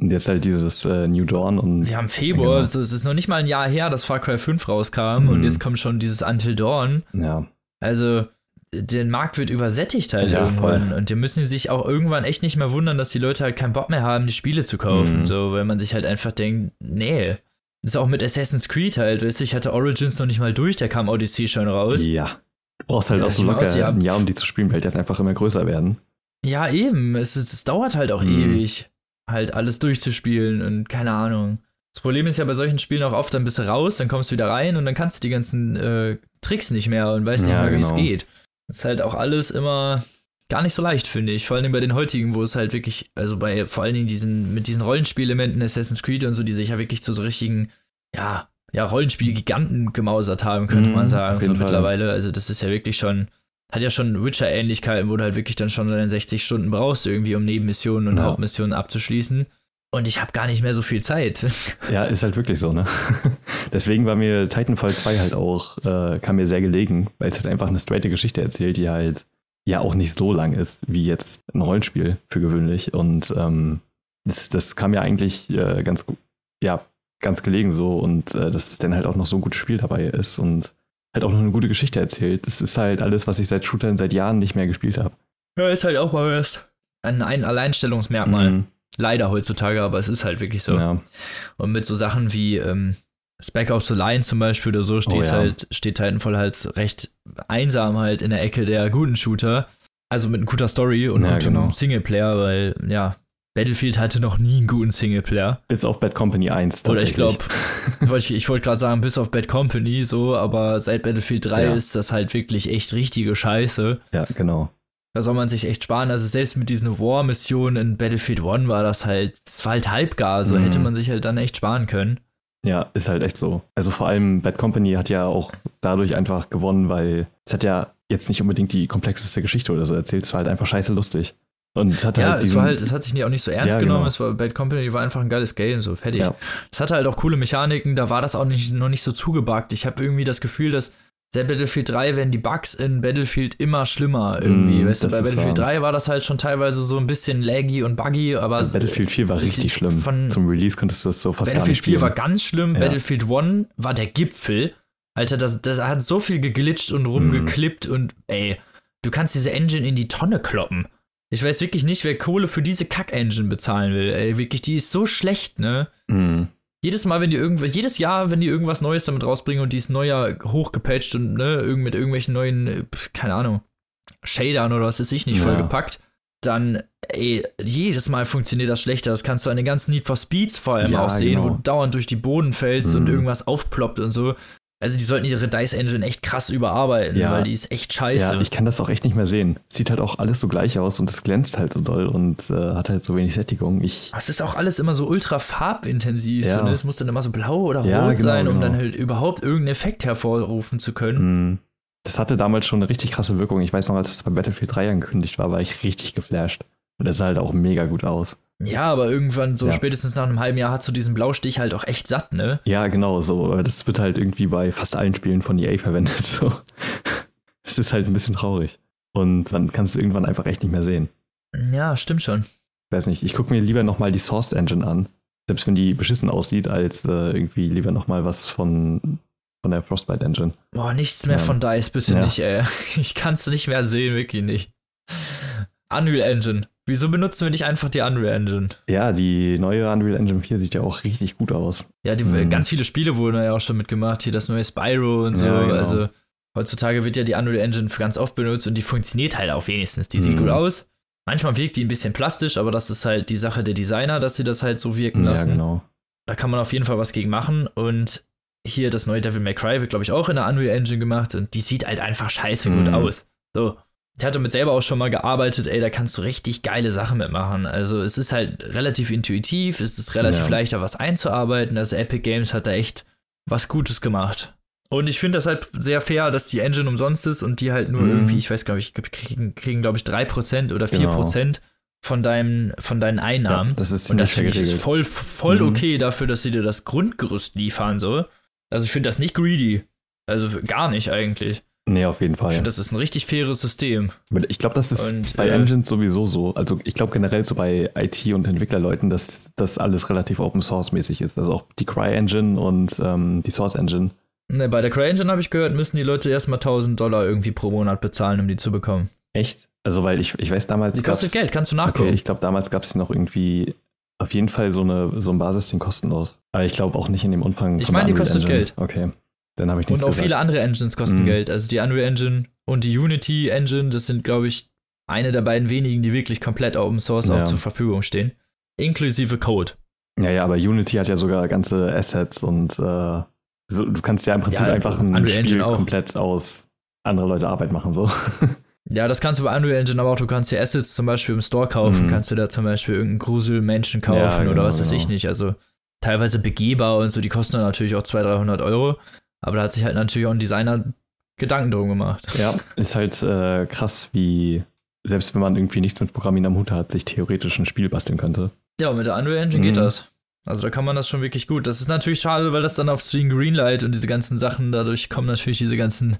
B: Und jetzt halt dieses äh, New Dawn und.
A: Wir haben Februar, genau. also es ist noch nicht mal ein Jahr her, dass Far Cry 5 rauskam mm. und jetzt kommt schon dieses Until Dawn.
B: Ja.
A: Also, der Markt wird übersättigt halt ja, irgendwann. Voll. Und die müssen sich auch irgendwann echt nicht mehr wundern, dass die Leute halt keinen Bock mehr haben, die Spiele zu kaufen. Mm. So, weil man sich halt einfach denkt, nee. Das ist auch mit Assassin's Creed halt, weißt du, ich hatte Origins noch nicht mal durch, da kam Odyssey schon raus.
B: Ja. Du brauchst halt auch so locker aus, ja. ein Jahr, um die zu spielen, weil die halt einfach immer größer werden.
A: Ja, eben. Es, es dauert halt auch mhm. ewig, halt alles durchzuspielen und keine Ahnung. Das Problem ist ja bei solchen Spielen auch oft, dann bist du raus, dann kommst du wieder rein und dann kannst du die ganzen äh, Tricks nicht mehr und weißt ja, nicht mehr, wie es genau. geht. Das ist halt auch alles immer gar nicht so leicht, finde ich. Vor allem bei den heutigen, wo es halt wirklich, also bei vor allen Dingen diesen, mit diesen Rollenspielelementen Assassin's Creed und so, die sich ja wirklich zu so richtigen, ja, ja, Rollenspiel-Giganten gemausert haben, könnte mm, man sagen, so mittlerweile. Also, das ist ja wirklich schon, hat ja schon Witcher-Ähnlichkeiten, wo du halt wirklich dann schon deine 60 Stunden brauchst, irgendwie, um Nebenmissionen und ja. Hauptmissionen abzuschließen. Und ich habe gar nicht mehr so viel Zeit.
B: Ja, ist halt wirklich so, ne? Deswegen war mir Titanfall 2 halt auch, äh, kam mir sehr gelegen, weil es halt einfach eine straighte Geschichte erzählt, die halt ja auch nicht so lang ist wie jetzt ein Rollenspiel für gewöhnlich. Und ähm, das, das kam ja eigentlich äh, ganz gut, ja, ganz gelegen so und äh, dass es dann halt auch noch so ein gutes Spiel dabei ist und halt auch noch eine gute Geschichte erzählt. Das ist halt alles, was ich seit Shootern seit Jahren nicht mehr gespielt habe.
A: Ja, ist halt auch mal erst ein, ein Alleinstellungsmerkmal. Mhm. Leider heutzutage, aber es ist halt wirklich so.
B: Ja.
A: Und mit so Sachen wie ähm, Spec Ops the Line zum Beispiel oder so steht oh, ja. halt, steht Titanfall halt recht einsam halt in der Ecke der guten Shooter. Also mit einer guter Story und ja, gutem genau. Singleplayer, weil ja, Battlefield hatte noch nie einen guten Singleplayer.
B: Bis auf Bad Company 1.
A: Oder ich glaube, ich, ich wollte gerade sagen, bis auf Bad Company so, aber seit Battlefield 3 ja. ist das halt wirklich echt richtige Scheiße.
B: Ja, genau.
A: Da soll man sich echt sparen. Also selbst mit diesen War-Missionen in Battlefield 1 war das halt, das war halt halbgar, so mhm. hätte man sich halt dann echt sparen können.
B: Ja, ist halt echt so. Also vor allem Bad Company hat ja auch dadurch einfach gewonnen, weil es hat ja jetzt nicht unbedingt die komplexeste Geschichte oder so erzählt, es war halt einfach scheiße lustig. Und es hat
A: ja,
B: halt
A: es war halt, es hat sich auch nicht so ernst ja, genommen. Genau. Es war Bad Company war einfach ein geiles Game, so fertig. Ja. Es hatte halt auch coole Mechaniken, da war das auch nicht, noch nicht so zugebackt. Ich habe irgendwie das Gefühl, dass seit Battlefield 3 werden die Bugs in Battlefield immer schlimmer irgendwie. Mm, weißt du, bei Battlefield wahr. 3 war das halt schon teilweise so ein bisschen laggy und buggy, aber.
B: Battlefield 4 war richtig schlimm. Zum Release konntest du das so fast
A: Battlefield
B: gar nicht spielen.
A: 4 war ganz schlimm, ja. Battlefield 1 war der Gipfel. Alter, das, das hat so viel geglitscht und rumgeklippt mm. und ey, du kannst diese Engine in die Tonne kloppen. Ich weiß wirklich nicht, wer Kohle für diese Kack-Engine bezahlen will. Ey, wirklich, die ist so schlecht, ne?
B: Mm.
A: Jedes Mal, wenn die irgendwas, jedes Jahr, wenn die irgendwas Neues damit rausbringen und die ist neuer hochgepatcht und ne, mit irgendwelchen neuen, keine Ahnung, Shadern oder was ist ich nicht ja. vollgepackt, dann, ey, jedes Mal funktioniert das schlechter. Das kannst du an den ganzen Need for Speeds vor allem ja, auch sehen, genau. wo du dauernd durch die Boden fällst mhm. und irgendwas aufploppt und so. Also die sollten ihre Dice Engine echt krass überarbeiten, ja. weil die ist echt scheiße.
B: Ja, ich kann das auch echt nicht mehr sehen. Sieht halt auch alles so gleich aus und es glänzt halt so doll und äh, hat halt so wenig Sättigung. Ich
A: es ist auch alles immer so ultra farbintensiv. Ja. So, ne? Es muss dann immer so blau oder ja, rot genau, sein, um genau. dann halt überhaupt irgendeinen Effekt hervorrufen zu können.
B: Mhm. Das hatte damals schon eine richtig krasse Wirkung. Ich weiß noch, als es bei Battlefield 3 angekündigt war, war ich richtig geflasht. Und das sah halt auch mega gut aus.
A: Ja, aber irgendwann so ja. spätestens nach einem halben Jahr hat so diesen Blaustich halt auch echt satt, ne?
B: Ja, genau, so. Das wird halt irgendwie bei fast allen Spielen von EA verwendet, so. Es ist halt ein bisschen traurig. Und dann kannst du irgendwann einfach echt nicht mehr sehen.
A: Ja, stimmt schon.
B: Ich weiß nicht, ich gucke mir lieber nochmal die Source Engine an. Selbst wenn die beschissen aussieht, als äh, irgendwie lieber nochmal was von, von der Frostbite Engine.
A: Boah, nichts mehr ja. von DICE, bitte ja. nicht, ey. Ich kann es nicht mehr sehen, wirklich nicht. Unreal Engine. Wieso benutzen wir nicht einfach die Unreal Engine?
B: Ja, die neue Unreal Engine 4 sieht ja auch richtig gut aus.
A: Ja, die, mhm. ganz viele Spiele wurden ja auch schon mitgemacht. Hier das neue Spyro und so. Ja, genau. Also heutzutage wird ja die Unreal Engine ganz oft benutzt und die funktioniert halt auch wenigstens. Die sieht mhm. gut aus. Manchmal wirkt die ein bisschen plastisch, aber das ist halt die Sache der Designer, dass sie das halt so wirken lassen. Ja, genau. Da kann man auf jeden Fall was gegen machen. Und hier das neue Devil May Cry wird, glaube ich, auch in der Unreal Engine gemacht und die sieht halt einfach scheiße mhm. gut aus. So, ich hatte damit selber auch schon mal gearbeitet, ey, da kannst du richtig geile Sachen mitmachen. Also es ist halt relativ intuitiv, es ist relativ ja. leichter, was einzuarbeiten. Also Epic Games hat da echt was Gutes gemacht. Und ich finde das halt sehr fair, dass die Engine umsonst ist und die halt nur mhm. irgendwie, ich weiß, glaube ich, kriegen, kriegen glaube ich, 3% oder 4% genau. von, deinem, von deinen Einnahmen. Ja,
B: das ist
A: und das finde ich ist voll, voll mhm. okay dafür, dass sie dir das Grundgerüst liefern, so. Also ich finde das nicht greedy. Also gar nicht eigentlich.
B: Nee, auf jeden Fall. Ich
A: finde, das ist ein richtig faires System.
B: Ich glaube, das ist und, bei äh, Engines sowieso so. Also ich glaube generell so bei IT- und Entwicklerleuten, dass das alles relativ Open Source-mäßig ist. Also auch die Cry-Engine und ähm, die Source-Engine.
A: Ne, bei der Cry-Engine habe ich gehört, müssen die Leute erstmal 1000 Dollar irgendwie pro Monat bezahlen, um die zu bekommen.
B: Echt? Also weil ich, ich weiß damals.
A: Die kostet Geld, kannst du nachgucken. Okay,
B: ich glaube, damals gab es noch irgendwie auf jeden Fall so, eine, so ein Basisding kostenlos. Aber ich glaube auch nicht in dem Umfang.
A: Ich meine, die kostet Engine. Geld.
B: Okay. Dann habe ich nichts
A: Und auch
B: gesagt.
A: viele andere Engines kosten mhm. Geld. Also die Unreal Engine und die Unity Engine, das sind, glaube ich, eine der beiden wenigen, die wirklich komplett Open Source ja. auch zur Verfügung stehen. Inklusive Code.
B: Ja, ja, aber Unity hat ja sogar ganze Assets und äh, so, du kannst ja im Prinzip ja, einfach ein Unreal Spiel komplett aus andere Leute Arbeit machen, so.
A: Ja, das kannst du bei Unreal Engine, aber auch du kannst dir Assets zum Beispiel im Store kaufen, mhm. kannst du da zum Beispiel irgendeinen Gruselmenschen kaufen ja, genau, oder was weiß genau. ich nicht. Also teilweise begehbar und so, die kosten dann natürlich auch 200, 300 Euro. Aber da hat sich halt natürlich auch ein Designer Gedanken drum gemacht.
B: Ja, ist halt äh, krass, wie selbst wenn man irgendwie nichts mit Programmieren am Hut hat, sich theoretisch ein Spiel basteln könnte.
A: Ja, mit der Unreal Engine mhm. geht das. Also da kann man das schon wirklich gut. Das ist natürlich schade, weil das dann auf Stream Greenlight und diese ganzen Sachen, dadurch kommen natürlich diese ganzen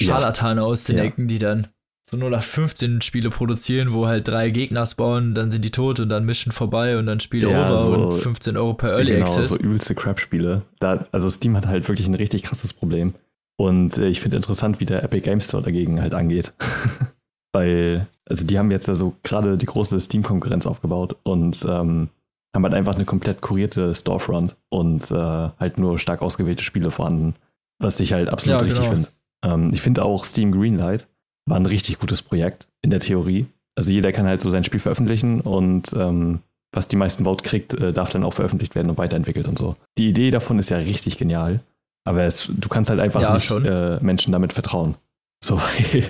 A: Scharlatane ja. aus den ja. Ecken, die dann so 0815 Spiele produzieren, wo halt drei Gegner spawnen, dann sind die tot und dann Mission vorbei und dann Spiele ja, over so, und 15 Euro per Early genau, Access.
B: so übelste Crap-Spiele. also Steam hat halt wirklich ein richtig krasses Problem. Und äh, ich finde interessant, wie der Epic Game Store dagegen halt angeht. Weil, also die haben jetzt ja so gerade die große Steam-Konkurrenz aufgebaut und ähm, haben halt einfach eine komplett kurierte Storefront und äh, halt nur stark ausgewählte Spiele vorhanden. Was ich halt absolut ja, richtig genau. finde. Ähm, ich finde auch Steam Greenlight war ein richtig gutes Projekt in der Theorie. Also jeder kann halt so sein Spiel veröffentlichen und ähm, was die meisten Vote kriegt, äh, darf dann auch veröffentlicht werden und weiterentwickelt und so. Die Idee davon ist ja richtig genial, aber es, du kannst halt einfach ja, nicht äh, Menschen damit vertrauen. So, nee.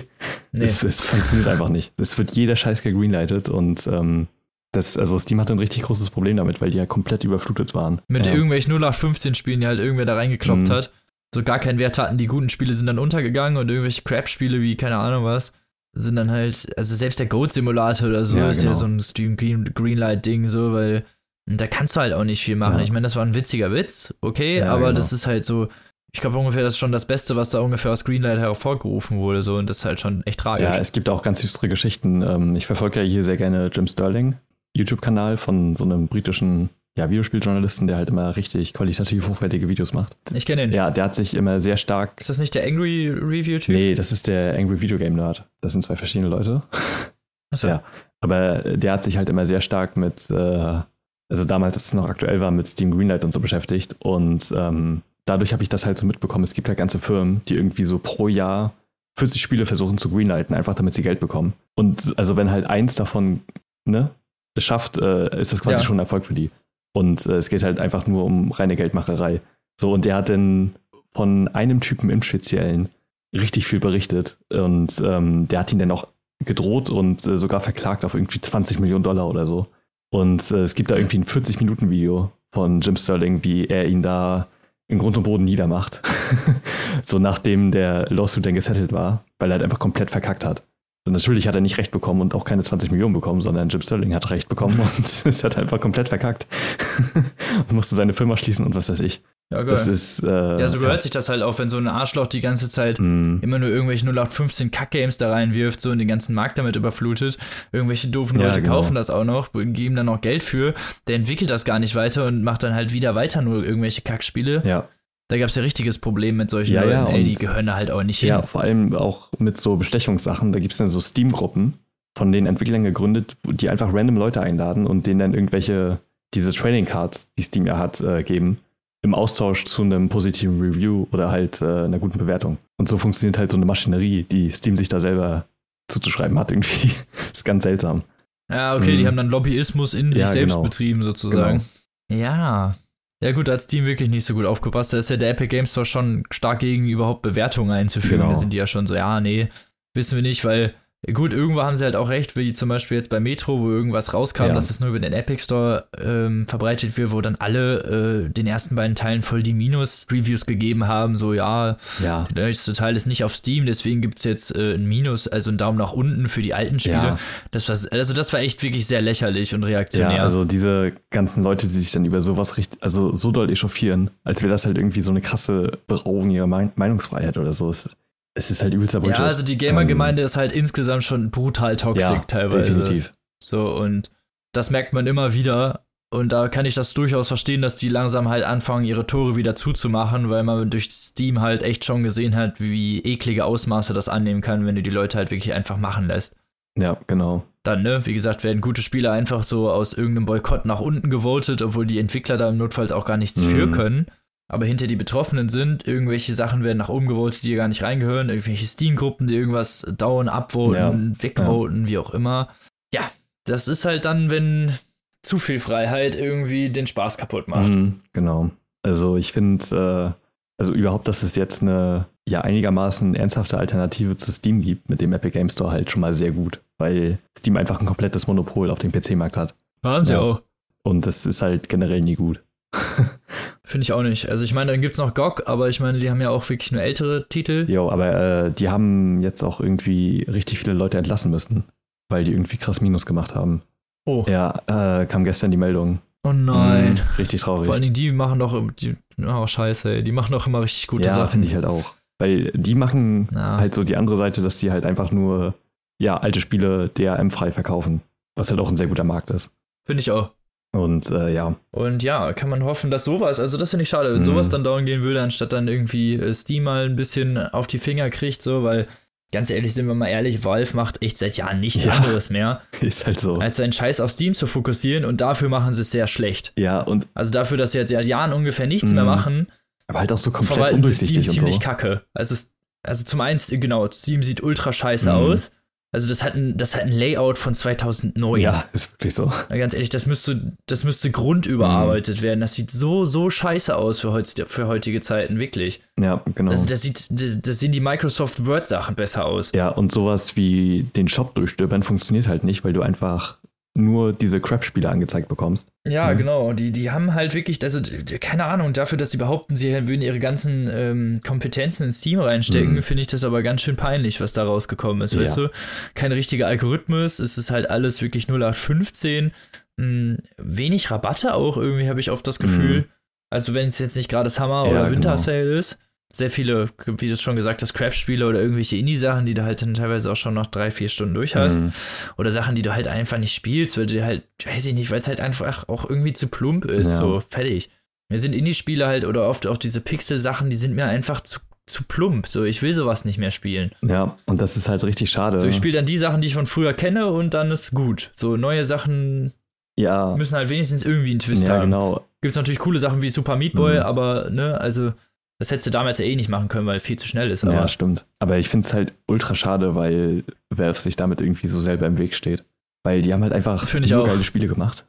B: es, es, funktioniert einfach nicht. Es wird jeder Scheiß gegreenlightet und ähm, das, also Steam hatte ein richtig großes Problem damit, weil die ja komplett überflutet waren.
A: Mit
B: ja.
A: irgendwelchen 0815 Spielen, die halt irgendwer da reingekloppt mhm. hat so gar keinen Wert hatten. Die guten Spiele sind dann untergegangen und irgendwelche Crap-Spiele wie, keine Ahnung was, sind dann halt, also selbst der Goat-Simulator oder so ja, ist genau. ja so ein Stream Green, Greenlight-Ding, so, weil da kannst du halt auch nicht viel machen. Ja. Ich meine, das war ein witziger Witz, okay, ja, aber genau. das ist halt so, ich glaube ungefähr, das ist schon das Beste, was da ungefähr aus Greenlight hervorgerufen wurde, so, und das ist halt schon echt tragisch.
B: Ja, es gibt auch ganz düstere Geschichten. Ähm, ich verfolge ja hier sehr gerne Jim Sterling, YouTube-Kanal von so einem britischen ja, Videospieljournalisten, der halt immer richtig qualitativ hochwertige Videos macht.
A: Ich kenne ihn.
B: Ja, der hat sich immer sehr stark.
A: Ist das nicht der Angry Review-Typ?
B: Nee, das ist der Angry Video Game Nerd. Das sind zwei verschiedene Leute.
A: Achso.
B: Ja. Aber der hat sich halt immer sehr stark mit, äh, also damals, als es noch aktuell war, mit Steam Greenlight und so beschäftigt. Und ähm, dadurch habe ich das halt so mitbekommen. Es gibt halt ganze Firmen, die irgendwie so pro Jahr 40 Spiele versuchen zu greenlighten, einfach damit sie Geld bekommen. Und also wenn halt eins davon ne, es schafft, äh, ist das quasi ja. schon ein Erfolg für die. Und äh, es geht halt einfach nur um reine Geldmacherei. So, und der hat dann von einem Typen im Speziellen richtig viel berichtet. Und ähm, der hat ihn dann auch gedroht und äh, sogar verklagt auf irgendwie 20 Millionen Dollar oder so. Und äh, es gibt da irgendwie ein 40-Minuten-Video von Jim Sterling, wie er ihn da in Grund und Boden niedermacht. so nachdem der Lawsuit dann gesettelt war, weil er halt einfach komplett verkackt hat. Und natürlich hat er nicht recht bekommen und auch keine 20 Millionen bekommen, sondern Jim Sterling hat recht bekommen und es hat einfach komplett verkackt und musste seine Firma schließen und was weiß ich.
A: Ja,
B: geil. Das ist, äh,
A: ja, so gehört ja. sich das halt auch, wenn so ein Arschloch die ganze Zeit mm. immer nur irgendwelche 0815 Kack-Games da reinwirft so und den ganzen Markt damit überflutet. Irgendwelche doofen ja, Leute genau. kaufen das auch noch, geben dann noch Geld für. Der entwickelt das gar nicht weiter und macht dann halt wieder weiter nur irgendwelche Kackspiele.
B: Ja.
A: Da gab es ja richtiges Problem mit solchen ja, Leuten, ey, die gehören da halt auch nicht hin.
B: Ja, vor allem auch mit so Bestechungssachen. Da gibt es dann so Steam-Gruppen von den Entwicklern gegründet, die einfach random Leute einladen und denen dann irgendwelche, diese Trading Cards, die Steam ja hat, äh, geben im Austausch zu einem positiven Review oder halt äh, einer guten Bewertung. Und so funktioniert halt so eine Maschinerie, die Steam sich da selber zuzuschreiben hat irgendwie. ist ganz seltsam.
A: Ja, okay, mhm. die haben dann Lobbyismus in sich ja, selbst genau. betrieben sozusagen. Genau. Ja. Ja gut, da hat Steam wirklich nicht so gut aufgepasst. Da ist ja der Epic Games Store schon stark gegen überhaupt Bewertungen einzuführen. Genau. Da sind die ja schon so, ja, nee, wissen wir nicht, weil Gut, irgendwo haben sie halt auch recht, wie zum Beispiel jetzt bei Metro, wo irgendwas rauskam, ja. dass das nur über den Epic Store ähm, verbreitet wird, wo dann alle äh, den ersten beiden Teilen voll die Minus-Reviews gegeben haben. So, ja,
B: ja,
A: der nächste Teil ist nicht auf Steam, deswegen gibt es jetzt äh, ein Minus, also einen Daumen nach unten für die alten Spiele. Ja. Das war, also das war echt wirklich sehr lächerlich und reaktionär. Ja,
B: also diese ganzen Leute, die sich dann über sowas richtig, also so doll echauffieren, als wäre das halt irgendwie so eine krasse Berauung ihrer Meinungsfreiheit oder so. Es es ist halt übelster
A: Bullshit. Ja, also die Gamer-Gemeinde ähm, ist halt insgesamt schon brutal toxisch ja, teilweise. Definitiv. So, und das merkt man immer wieder. Und da kann ich das durchaus verstehen, dass die langsam halt anfangen, ihre Tore wieder zuzumachen, weil man durch Steam halt echt schon gesehen hat, wie eklige Ausmaße das annehmen kann, wenn du die Leute halt wirklich einfach machen lässt.
B: Ja, genau.
A: Dann, ne, wie gesagt, werden gute Spiele einfach so aus irgendeinem Boykott nach unten gewotet, obwohl die Entwickler da im Notfall auch gar nichts mhm. für können aber hinter die Betroffenen sind. Irgendwelche Sachen werden nach oben gewotet, die gar nicht reingehören. Irgendwelche Steam-Gruppen, die irgendwas dauern, abvoten, ja. wegvoten, ja. wie auch immer. Ja, das ist halt dann, wenn zu viel Freiheit irgendwie den Spaß kaputt macht. Mhm,
B: genau. Also ich finde, äh, also überhaupt, dass es jetzt eine ja einigermaßen ernsthafte Alternative zu Steam gibt, mit dem Epic Game Store halt schon mal sehr gut, weil Steam einfach ein komplettes Monopol auf dem PC-Markt hat.
A: Waren sie ja. auch.
B: Und das ist halt generell nie gut.
A: Finde ich auch nicht. Also ich meine, dann gibt es noch GOG, aber ich meine, die haben ja auch wirklich nur ältere Titel.
B: Jo, aber äh, die haben jetzt auch irgendwie richtig viele Leute entlassen müssen, weil die irgendwie krass Minus gemacht haben. Oh. Ja, äh, kam gestern die Meldung.
A: Oh nein. Mhm,
B: richtig traurig.
A: Vor allen Dingen, die machen doch, die, oh scheiße, ey, die machen doch immer richtig gute
B: ja,
A: Sachen.
B: Ja, finde ich halt auch. Weil die machen ja. halt so die andere Seite, dass die halt einfach nur, ja, alte Spiele DRM-frei verkaufen. Was halt auch ein sehr guter Markt ist.
A: Finde ich auch.
B: Und äh, ja.
A: Und ja, kann man hoffen, dass sowas, also das finde ich schade, wenn mhm. sowas dann down gehen würde, anstatt dann irgendwie äh, Steam mal ein bisschen auf die Finger kriegt, so, weil ganz ehrlich, sind wir mal ehrlich, Valve macht echt seit Jahren nichts ja, anderes mehr.
B: Ist halt so.
A: Als seinen Scheiß auf Steam zu fokussieren und dafür machen sie es sehr schlecht.
B: Ja, und.
A: Also dafür, dass sie jetzt seit Jahren ungefähr nichts mehr mhm. machen.
B: Aber halt auch so komplett undurchsichtig
A: Steam und ziemlich so. kacke. Also, also zum einen, genau, Steam sieht ultra scheiße mhm. aus. Also das hat, ein, das hat ein Layout von 2009.
B: Ja, ist wirklich so.
A: ganz ehrlich, das müsste, das müsste grundüberarbeitet mhm. werden. Das sieht so, so scheiße aus für, heut, für heutige Zeiten, wirklich.
B: Ja, genau.
A: Also das, sieht, das, das sehen die Microsoft Word-Sachen besser aus.
B: Ja, und sowas wie den Shop durchstöbern funktioniert halt nicht, weil du einfach nur diese Crap-Spiele angezeigt bekommst.
A: Ja, mhm. genau. Die, die haben halt wirklich, also keine Ahnung, dafür, dass sie behaupten, sie würden ihre ganzen ähm, Kompetenzen ins Team reinstecken, mhm. finde ich das aber ganz schön peinlich, was da rausgekommen ist, ja. weißt du? Kein richtiger Algorithmus, es ist halt alles wirklich 0815. Mh, wenig Rabatte auch, irgendwie habe ich oft das Gefühl. Mhm. Also wenn es jetzt nicht gerade Summer- ja, oder Winter Sale genau. ist sehr viele, wie du es schon gesagt hast, Crap-Spiele oder irgendwelche Indie-Sachen, die du halt dann teilweise auch schon noch drei, vier Stunden durch hast. Mhm. Oder Sachen, die du halt einfach nicht spielst, weil du halt, weiß ich nicht, weil es halt einfach auch irgendwie zu plump ist. Ja. So, fertig. Mir sind Indie-Spiele halt oder oft auch diese Pixel-Sachen, die sind mir einfach zu, zu plump. So, ich will sowas nicht mehr spielen.
B: Ja, und das ist halt richtig schade.
A: So, ich spiele dann die Sachen, die ich von früher kenne und dann ist gut. So, neue Sachen
B: ja.
A: müssen halt wenigstens irgendwie einen Twist
B: ja,
A: haben.
B: Genau.
A: Gibt es natürlich coole Sachen wie Super Meat Boy, mhm. aber, ne, also das hättest du damals ja eh nicht machen können, weil viel zu schnell ist.
B: Aber ja, stimmt. Aber ich finde es halt ultra schade, weil Valve sich damit irgendwie so selber im Weg steht. Weil die haben halt einfach
A: nur
B: geile Spiele gemacht.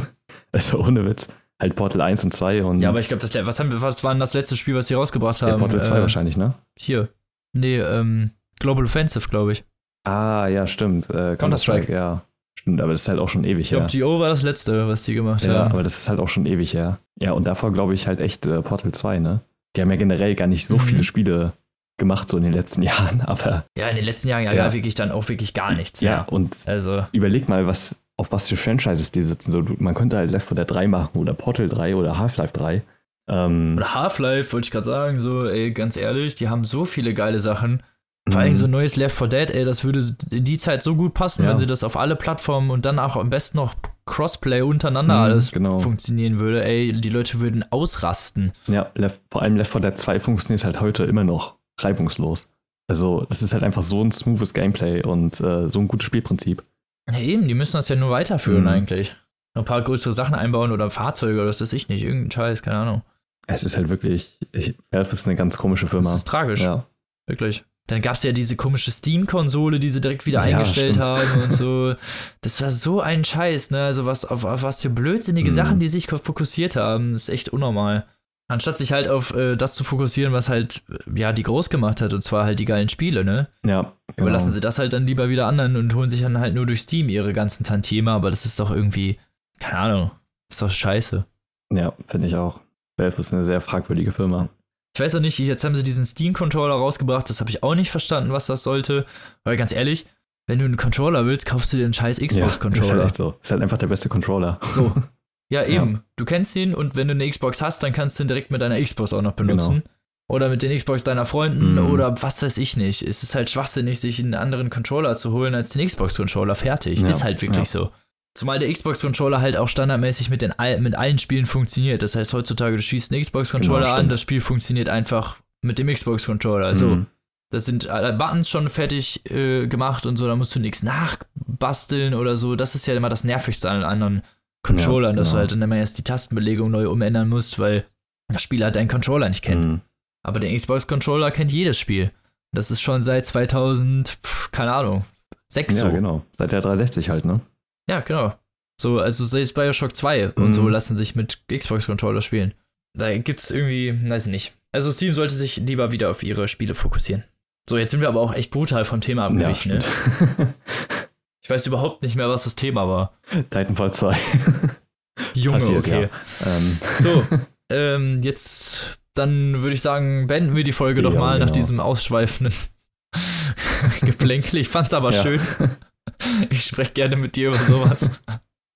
B: also ohne Witz. Halt Portal 1 und 2 und.
A: Ja, aber ich glaube, das was, was war denn das letzte Spiel, was sie rausgebracht haben? Ja,
B: Portal 2 äh, wahrscheinlich, ne?
A: Hier. Nee, ähm, Global Offensive, glaube ich.
B: Ah, ja, stimmt. Äh, Counter-Strike, ja. Stimmt, aber das ist halt auch schon ewig her.
A: Ich glaube, GO war das letzte, was die gemacht
B: ja,
A: haben.
B: Ja, aber das ist halt auch schon ewig her. Ja, und davor glaube ich halt echt äh, Portal 2, ne? Die haben ja generell gar nicht so mhm. viele Spiele gemacht, so in den letzten Jahren, aber.
A: Ja, in den letzten Jahren ja, ja. wirklich dann auch wirklich gar nichts.
B: Ja, mehr. und
A: also.
B: überleg mal, was, auf was für Franchises die sitzen. So, man könnte halt Left 4 Dead 3 machen oder Portal 3 oder Half-Life 3. Ähm,
A: Oder Half-Life, wollte ich gerade sagen, so, ey, ganz ehrlich, die haben so viele geile Sachen. Vor allem so ein neues Left 4 Dead, ey, das würde in die Zeit so gut passen,
B: Ja.
A: wenn sie das auf alle Plattformen und dann auch am besten noch Crossplay untereinander
B: Mhm,
A: alles
B: genau.
A: funktionieren würde, ey, die Leute würden ausrasten.
B: Ja, vor allem Left 4 Dead 2 funktioniert halt heute immer noch reibungslos. Also, das ist halt einfach so ein smoothes Gameplay und äh, so ein gutes Spielprinzip.
A: Ja, eben, die müssen das ja nur weiterführen
B: Mhm.
A: eigentlich. Noch ein paar größere Sachen einbauen oder Fahrzeuge oder was weiß ich nicht, irgendein Scheiß, keine Ahnung.
B: Es ist halt wirklich, ich, Valve ist eine ganz komische Firma.
A: Das ist tragisch,
B: ja.
A: wirklich. Dann gab es ja diese komische Steam-Konsole, die sie direkt wieder
B: Ja,
A: eingestellt
B: stimmt.
A: haben und so. Das war so ein Scheiß, ne? Also was, auf, auf was für blödsinnige
B: Mhm.
A: Sachen, die sich fokussiert haben. Ist echt unnormal. Anstatt sich halt auf äh, das zu fokussieren, was halt, äh, ja, die groß gemacht hat, und zwar halt die geilen Spiele, ne?
B: Ja, genau.
A: Überlassen sie das halt dann lieber wieder anderen und holen sich dann halt nur durch Steam ihre ganzen Tantieme, aber das ist doch irgendwie, keine Ahnung, ist doch scheiße.
B: Ja, finde ich auch. Valve ist eine sehr fragwürdige Firma.
A: Ich weiß auch nicht, jetzt haben sie diesen Steam-Controller rausgebracht, das habe ich auch nicht verstanden, was das sollte. Weil ganz ehrlich, wenn du einen Controller willst, kaufst du dir einen scheiß
B: Ja, ist
A: Xbox-Controller.
B: halt echt so. Ist halt einfach der beste Controller.
A: so. Ja,
B: Ja.
A: eben. Du kennst ihn und wenn du eine Xbox hast, dann kannst du ihn direkt mit deiner Xbox auch noch benutzen. Oder mit den Xbox deiner Freunden
B: Mhm.
A: oder was weiß ich nicht. Es ist halt schwachsinnig, sich einen anderen Controller zu holen als den Xbox-Controller. Fertig.
B: Ja,
A: Ist halt wirklich
B: ja.
A: so. Zumal der Xbox-Controller halt auch standardmäßig mit, den, mit allen Spielen funktioniert. Das heißt, heutzutage, du schießt einen Xbox-Controller
B: Genau,
A: an, das Spiel funktioniert einfach mit dem Xbox-Controller. Also,
B: Mhm.
A: das sind alle Buttons schon fertig äh, gemacht und so, da musst du nichts nachbasteln oder so. Das ist ja immer das Nervigste an anderen Controllern, dass du
B: genau.
A: halt dann immer erst die Tastenbelegung neu umändern musst, weil das Spiel halt deinen Controller nicht kennt.
B: Mhm.
A: Aber der Xbox-Controller kennt jedes Spiel. Das ist schon seit 2000, pf, keine Ahnung, 6
B: Ja,
A: so.
B: genau. Seit der 360 halt, ne?
A: Ja, genau. So, also selbst Bioshock 2 und so
B: Mhm.
A: lassen sich mit Xbox-Controller spielen. Da gibt's irgendwie, weiß ich nicht. Also Steam sollte sich lieber wieder auf ihre Spiele fokussieren. So, jetzt sind wir aber auch echt brutal vom Thema abgewichen, ne?
B: stimmt.
A: Ich weiß überhaupt nicht mehr, was das Thema war.
B: Titanfall 2.
A: Junge,
B: Passiert,
A: okay.
B: ja. Ähm,
A: So, ähm, jetzt, dann würde ich sagen, beenden wir die Folge doch
B: Ja,
A: mal nach
B: genau.
A: diesem ausschweifenden Geplänkel. Ich fand's aber
B: Ja.
A: schön. Ich spreche gerne mit dir über sowas.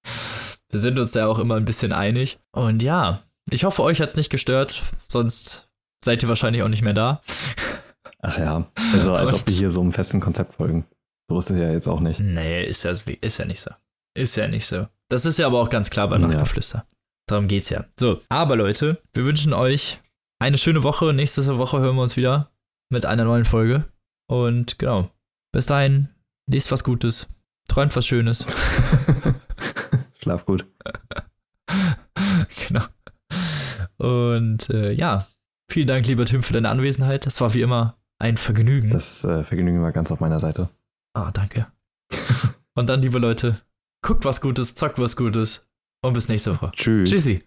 A: Wir sind uns ja auch immer ein bisschen einig. Und ja, ich hoffe, euch hat's nicht gestört, sonst seid ihr wahrscheinlich auch nicht mehr da.
B: ach ja. Also, als ob wir hier so einem festen Konzept folgen. So ist es ja jetzt auch nicht.
A: Nee, ist ja, ist ja nicht so. Ist ja nicht so. Das ist ja aber auch ganz klar bei
B: Ja.
A: Nachtgeflüster. Darum geht's ja. So, aber Leute, wir wünschen euch eine schöne Woche. Nächste Woche hören wir uns wieder mit einer neuen Folge. Und genau, bis dahin, lest was Gutes, träumt was Schönes.
B: Schlaf gut.
A: genau. Und äh, ja, vielen Dank, lieber Tim, für deine Anwesenheit. Das war wie immer ein Vergnügen.
B: Das äh, Vergnügen war ganz auf meiner Seite.
A: ah, danke. Und dann, liebe Leute, guckt was Gutes, zockt was Gutes und bis nächste Woche.
B: Tschüss.
A: Tschüssi.